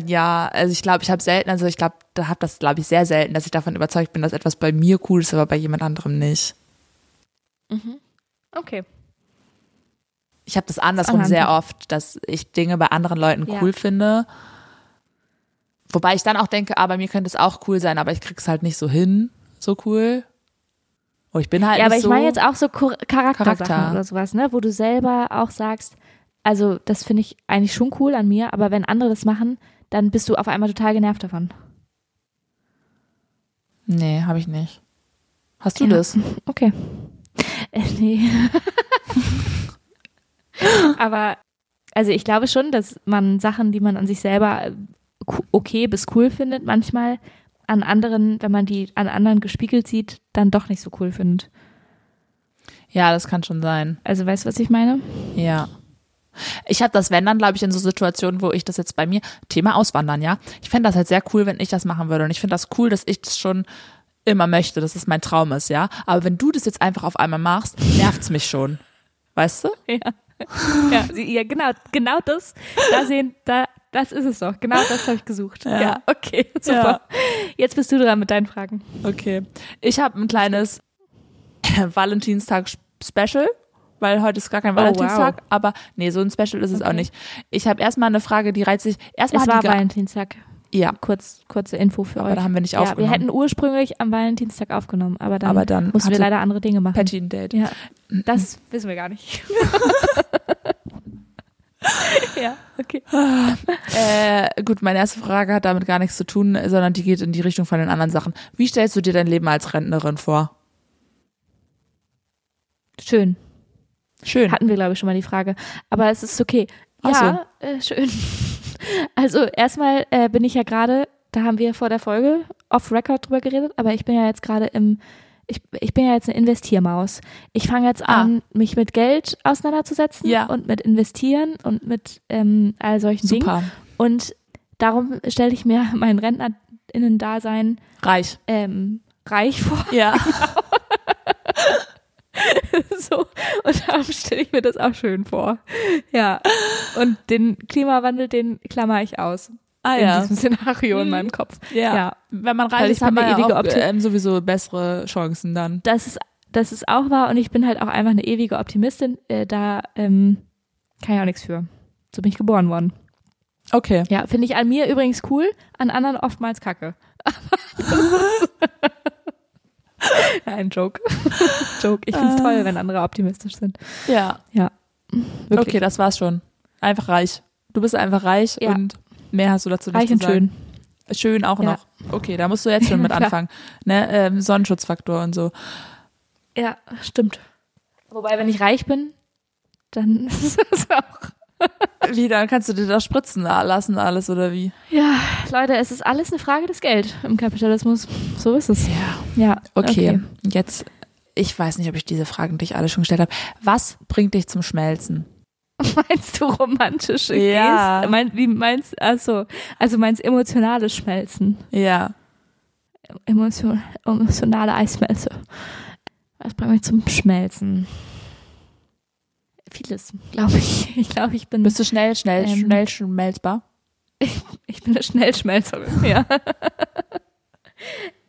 ja, also ich glaube, ich habe selten, also ich glaube, da habe das, glaube ich, sehr selten, dass ich davon überzeugt bin, dass etwas bei mir cool ist, aber bei jemand anderem nicht. Mhm. Okay. Ich habe das andersrum Andere sehr oft, dass ich Dinge bei anderen Leuten Ja. cool finde. Wobei ich dann auch denke, ah, bei mir könnte es auch cool sein, aber ich krieg's halt nicht so hin, so cool. Oh, ich bin halt Ja, aber nicht ich so. meine jetzt auch so Char- Charaktersachen Charakter. oder sowas, ne? Wo du selber auch sagst, also das finde ich eigentlich schon cool an mir, aber wenn andere das machen, dann bist du auf einmal total genervt davon. nee, habe ich nicht. Hast du Ja. das? Okay. Äh, nee. aber also ich glaube schon, dass man Sachen, die man an sich selber äh, okay bis cool findet, manchmal an anderen, wenn man die an anderen gespiegelt sieht, dann doch nicht so cool findet. Ja, das kann schon sein. Also weißt du, was ich meine? Ja. Ich habe das, wenn dann, glaube ich, in so Situationen, wo ich das jetzt bei mir, Thema Auswandern, ja. Ich fände das halt sehr cool, wenn ich das machen würde. Und ich finde das cool, dass ich das schon immer möchte, dass es mein Traum ist, ja. Aber wenn du das jetzt einfach auf einmal machst, nervt's mich schon. Weißt du? Ja. ja, ja, genau, genau das. Da sehen, da, das ist es doch. Genau das habe ich gesucht. Ja. Ja, okay, super. Jetzt bist du dran mit deinen Fragen. Okay. Ich habe ein kleines Valentinstag-Special, weil heute ist gar kein Oh, wow. Valentinstag, aber nee, so ein Special ist es auch Okay. nicht. Ich habe erstmal eine Frage, die reizt sich. Erstmal Es war Valentinstag. Ja, Kurz, kurze Info für aber euch. da haben wir nicht ja, wir aufgenommen. hätten ursprünglich am Valentinstag aufgenommen, aber dann, aber dann mussten wir leider andere Dinge machen. Patty ein Date. Ja, das wissen wir gar nicht. ja, okay. Äh, gut, meine erste Frage hat damit gar nichts zu tun, sondern die geht in die Richtung von den anderen Sachen. Wie stellst du dir dein Leben als Rentnerin vor? Schön. Schön. Hatten wir, glaube ich, schon mal die Frage. Aber es ist okay. Ach Ja, äh, schön. Also erstmal äh, bin ich ja gerade, da haben wir vor der Folge off-Record drüber geredet, aber ich bin ja jetzt gerade im, ich, ich bin ja jetzt eine Investiermaus. Ich fange jetzt Ah. an, mich mit Geld auseinanderzusetzen Ja. und mit Investieren und mit ähm, all solchen Dingen. Super. Und darum stelle ich mir mein RentnerInnen-Dasein Reich. ähm, reich vor. Ja. so. Und darum stelle ich mir das auch schön vor. Ja. Und den Klimawandel, den klammer ich aus. Ah in ja. diesem Szenario in Mhm. meinem Kopf. ja. Ja. Wenn man reich ich ist, hat man ja ewige auch ähm, sowieso bessere Chancen dann. Das ist, das ist auch wahr und ich bin halt auch einfach eine ewige Optimistin. Äh, da ähm, kann ich auch nichts für. So bin ich geboren worden. Okay. Ja, finde ich an mir übrigens cool, an anderen oftmals kacke. Nein, Joke. Joke. Ich finde es Ah. toll, wenn andere optimistisch sind. Ja. Ja. Wirklich. Okay, das war's schon. Einfach reich. Du bist einfach reich Ja. und mehr hast du dazu nicht Reich zu und sagen. schön. Schön auch Ja. noch. Okay, da musst du jetzt schon mit anfangen. Ne, ähm, Sonnenschutzfaktor und so. Ja, stimmt. Wobei, wenn ich reich bin, dann ist es auch. Wie, dann kannst du dir das spritzen lassen alles oder wie? Ja, Leute, es ist alles eine Frage des Geld im Kapitalismus. So ist es. Ja. Ja. Okay, jetzt, ich weiß nicht, ob ich diese Fragen dich alle schon gestellt habe. Was bringt dich zum Schmelzen? Meinst du romantische Ja. Gesten? Mein, wie meinst also, also meinst emotionales Schmelzen? Ja. Emotion, emotionale Eismelze. Was bringt mich zum Schmelzen? Vieles, glaube ich. Ich glaube, ich bin, Bist du schnell, schnell, Ähm. schnell schmelzbar? ich bin eine Schnellschmelzerin. Ja.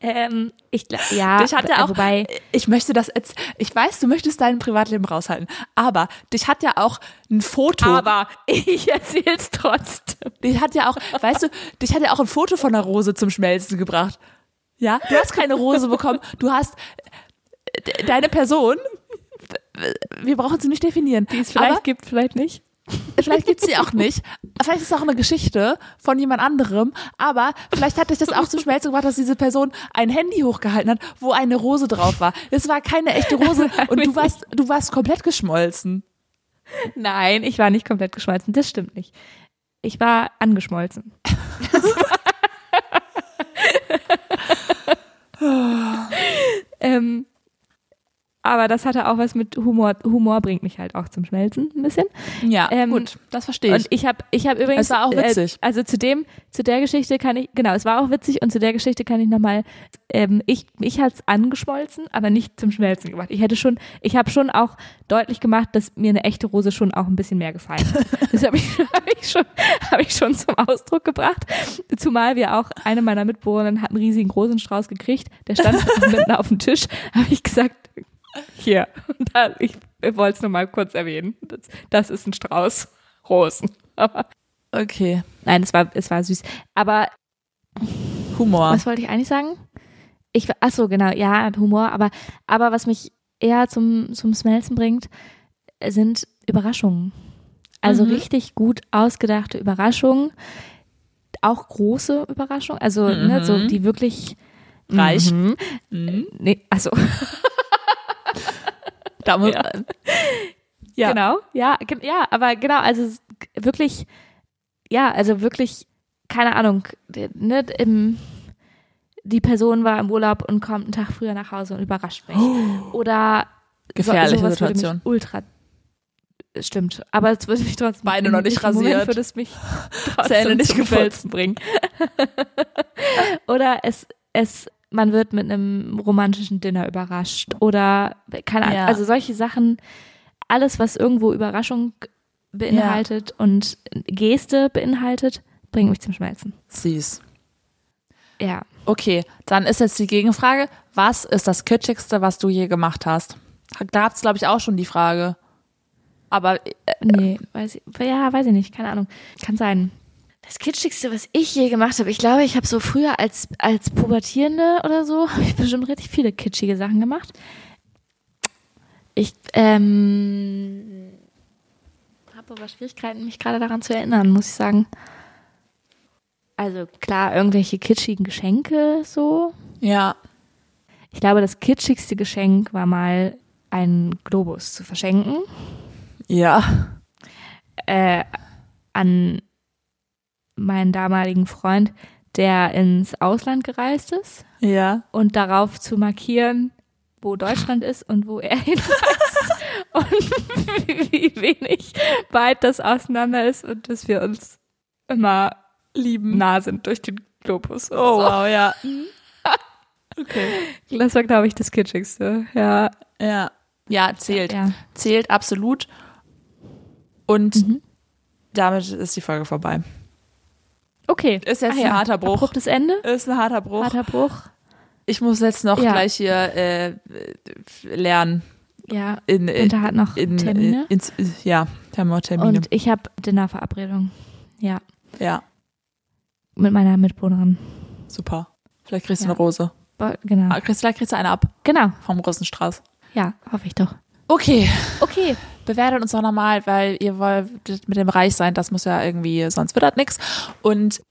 ähm, ich glaube, ja. Dich hat ja auch- Wobei, Ich möchte das jetzt, ich weiß, du möchtest dein Privatleben raushalten, aber dich hat ja auch ein Foto. aber ich erzähle es trotzdem. Dich hat ja auch, weißt du, dich hat ja auch ein Foto von einer Rose zum Schmelzen gebracht. Ja, du hast keine Rose bekommen, du hast äh, deine Person, wir brauchen sie nicht definieren, Die es vielleicht aber gibt, vielleicht nicht. vielleicht gibt's sie auch nicht. Vielleicht ist es auch eine Geschichte von jemand anderem, aber vielleicht hat dich das auch zum Schmelzen gebracht, dass diese Person ein Handy hochgehalten hat, wo eine Rose drauf war. Es war keine echte Rose und du warst, du warst komplett geschmolzen. Nein, ich war nicht komplett geschmolzen. Das stimmt nicht. Ich war angeschmolzen. ähm, aber das hatte auch was mit Humor. Humor bringt mich halt auch zum Schmelzen ein bisschen. Ja, Ähm, gut, das verstehe ich. Und ich habe ich hab übrigens Es war auch witzig. Äh, also zu dem zu der Geschichte kann ich genau, es war auch witzig und zu der Geschichte kann ich nochmal ähm, ich mich hat's angeschmolzen, aber nicht zum Schmelzen gemacht. Ich hätte schon ich habe schon auch deutlich gemacht, dass mir eine echte Rose schon auch ein bisschen mehr gefallen hat. Das habe ich, hab ich schon habe ich schon zum Ausdruck gebracht. Zumal wir auch eine meiner Mitbewohner hat einen riesigen Rosenstrauß gekriegt, der stand mitten auf dem Tisch, habe ich gesagt hier, da, ich wollte es nur mal kurz erwähnen. Das, das ist ein Strauß Rosen. Aber Okay, Nein, es war, es war süß. Aber Humor. was wollte ich eigentlich sagen? ich, ach so, genau, ja, Humor, aber, aber was mich eher zum, zum Smelzen bringt, sind Überraschungen. Also Mhm. richtig gut ausgedachte Überraschungen, auch große Überraschungen, also ne, so Mhm. die wirklich Reich. Mhm. Mhm. Nee, also Da muss, Ja. Ja. genau, ja, ja, aber genau, also wirklich, ja, also wirklich, keine Ahnung, ne, im, die Person war im Urlaub und kommt einen Tag früher nach Hause und überrascht mich. Oder Gefährliche würde Situation. Ultra stimmt, aber es würde mich trotzdem Beine noch nicht im Moment würde es mich Zähne nicht. Schmelzen bringen. Oder es es man wird mit einem romantischen Dinner überrascht oder keine Ahnung, Ja. also solche Sachen, alles was irgendwo Überraschung beinhaltet und Geste beinhaltet, bringt mich zum Schmelzen. Süß. Ja. Okay, dann ist jetzt die Gegenfrage. Was ist das Kitschigste, was du je gemacht hast? Da gab es, glaube ich, auch schon die Frage. Aber äh, Nee, weiß ich, ja, weiß ich nicht, keine Ahnung. Kann sein. Das Kitschigste, was ich je gemacht habe, ich glaube, ich habe so früher als, als Pubertierende oder so, habe ich bestimmt richtig viele kitschige Sachen gemacht. Ich ähm, habe aber Schwierigkeiten, mich gerade daran zu erinnern, muss ich sagen. Also klar, irgendwelche kitschigen Geschenke so. ja, Ich glaube, das kitschigste Geschenk war mal einen Globus zu verschenken. ja, äh, an meinen damaligen Freund, der ins Ausland gereist ist ja. und darauf zu markieren, wo Deutschland ist und wo er hinreist und wie wenig weit das auseinander ist und dass wir uns immer Lieben. nah sind durch den Globus. Oh, so. wow, ja. Okay. Das war, glaube ich, das Kitschigste. Ja. Ja. Ja, zählt. ja. Zählt absolut. Und Mhm. damit ist die Folge vorbei. Okay. Ist jetzt Ach ein harter Bruch. Abruptes Ende. Ist ein harter Bruch. Harter Bruch. Ich muss jetzt noch Ja. gleich hier äh, lernen. Ja. In, in, Winter hat noch in, Termine. ins, ja, Thermotermine. Und ich habe Dinnerverabredung. Ja. ja, Mit meiner Mitbewohnerin. super. Vielleicht kriegst du Ja. eine Rose. Genau. Ah, kriegst, vielleicht kriegst du eine ab Genau. vom Rosenstrauß. Ja, hoffe ich doch. Okay, Okay. Bewertet uns doch nochmal, weil ihr wollt mit dem Reich sein, das muss ja irgendwie, sonst wird das nix. Und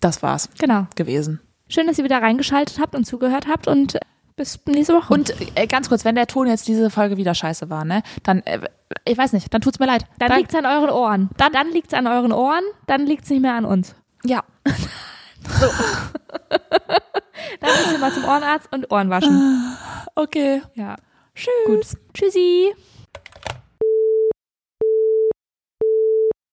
das war's Genau. gewesen. Schön, dass ihr wieder reingeschaltet habt und zugehört habt und bis nächste Woche. Und äh, ganz kurz, wenn der Ton jetzt diese Folge wieder scheiße war, ne, dann, äh, ich weiß nicht, dann tut's mir leid. dann, liegt's an euren Ohren. Dann, dann liegt's an euren Ohren, dann liegt's nicht mehr an uns. ja. Dann müssen wir mal zum Ohrenarzt und Ohren waschen. Okay. Ja. Tschüss. Gut. Tschüssi.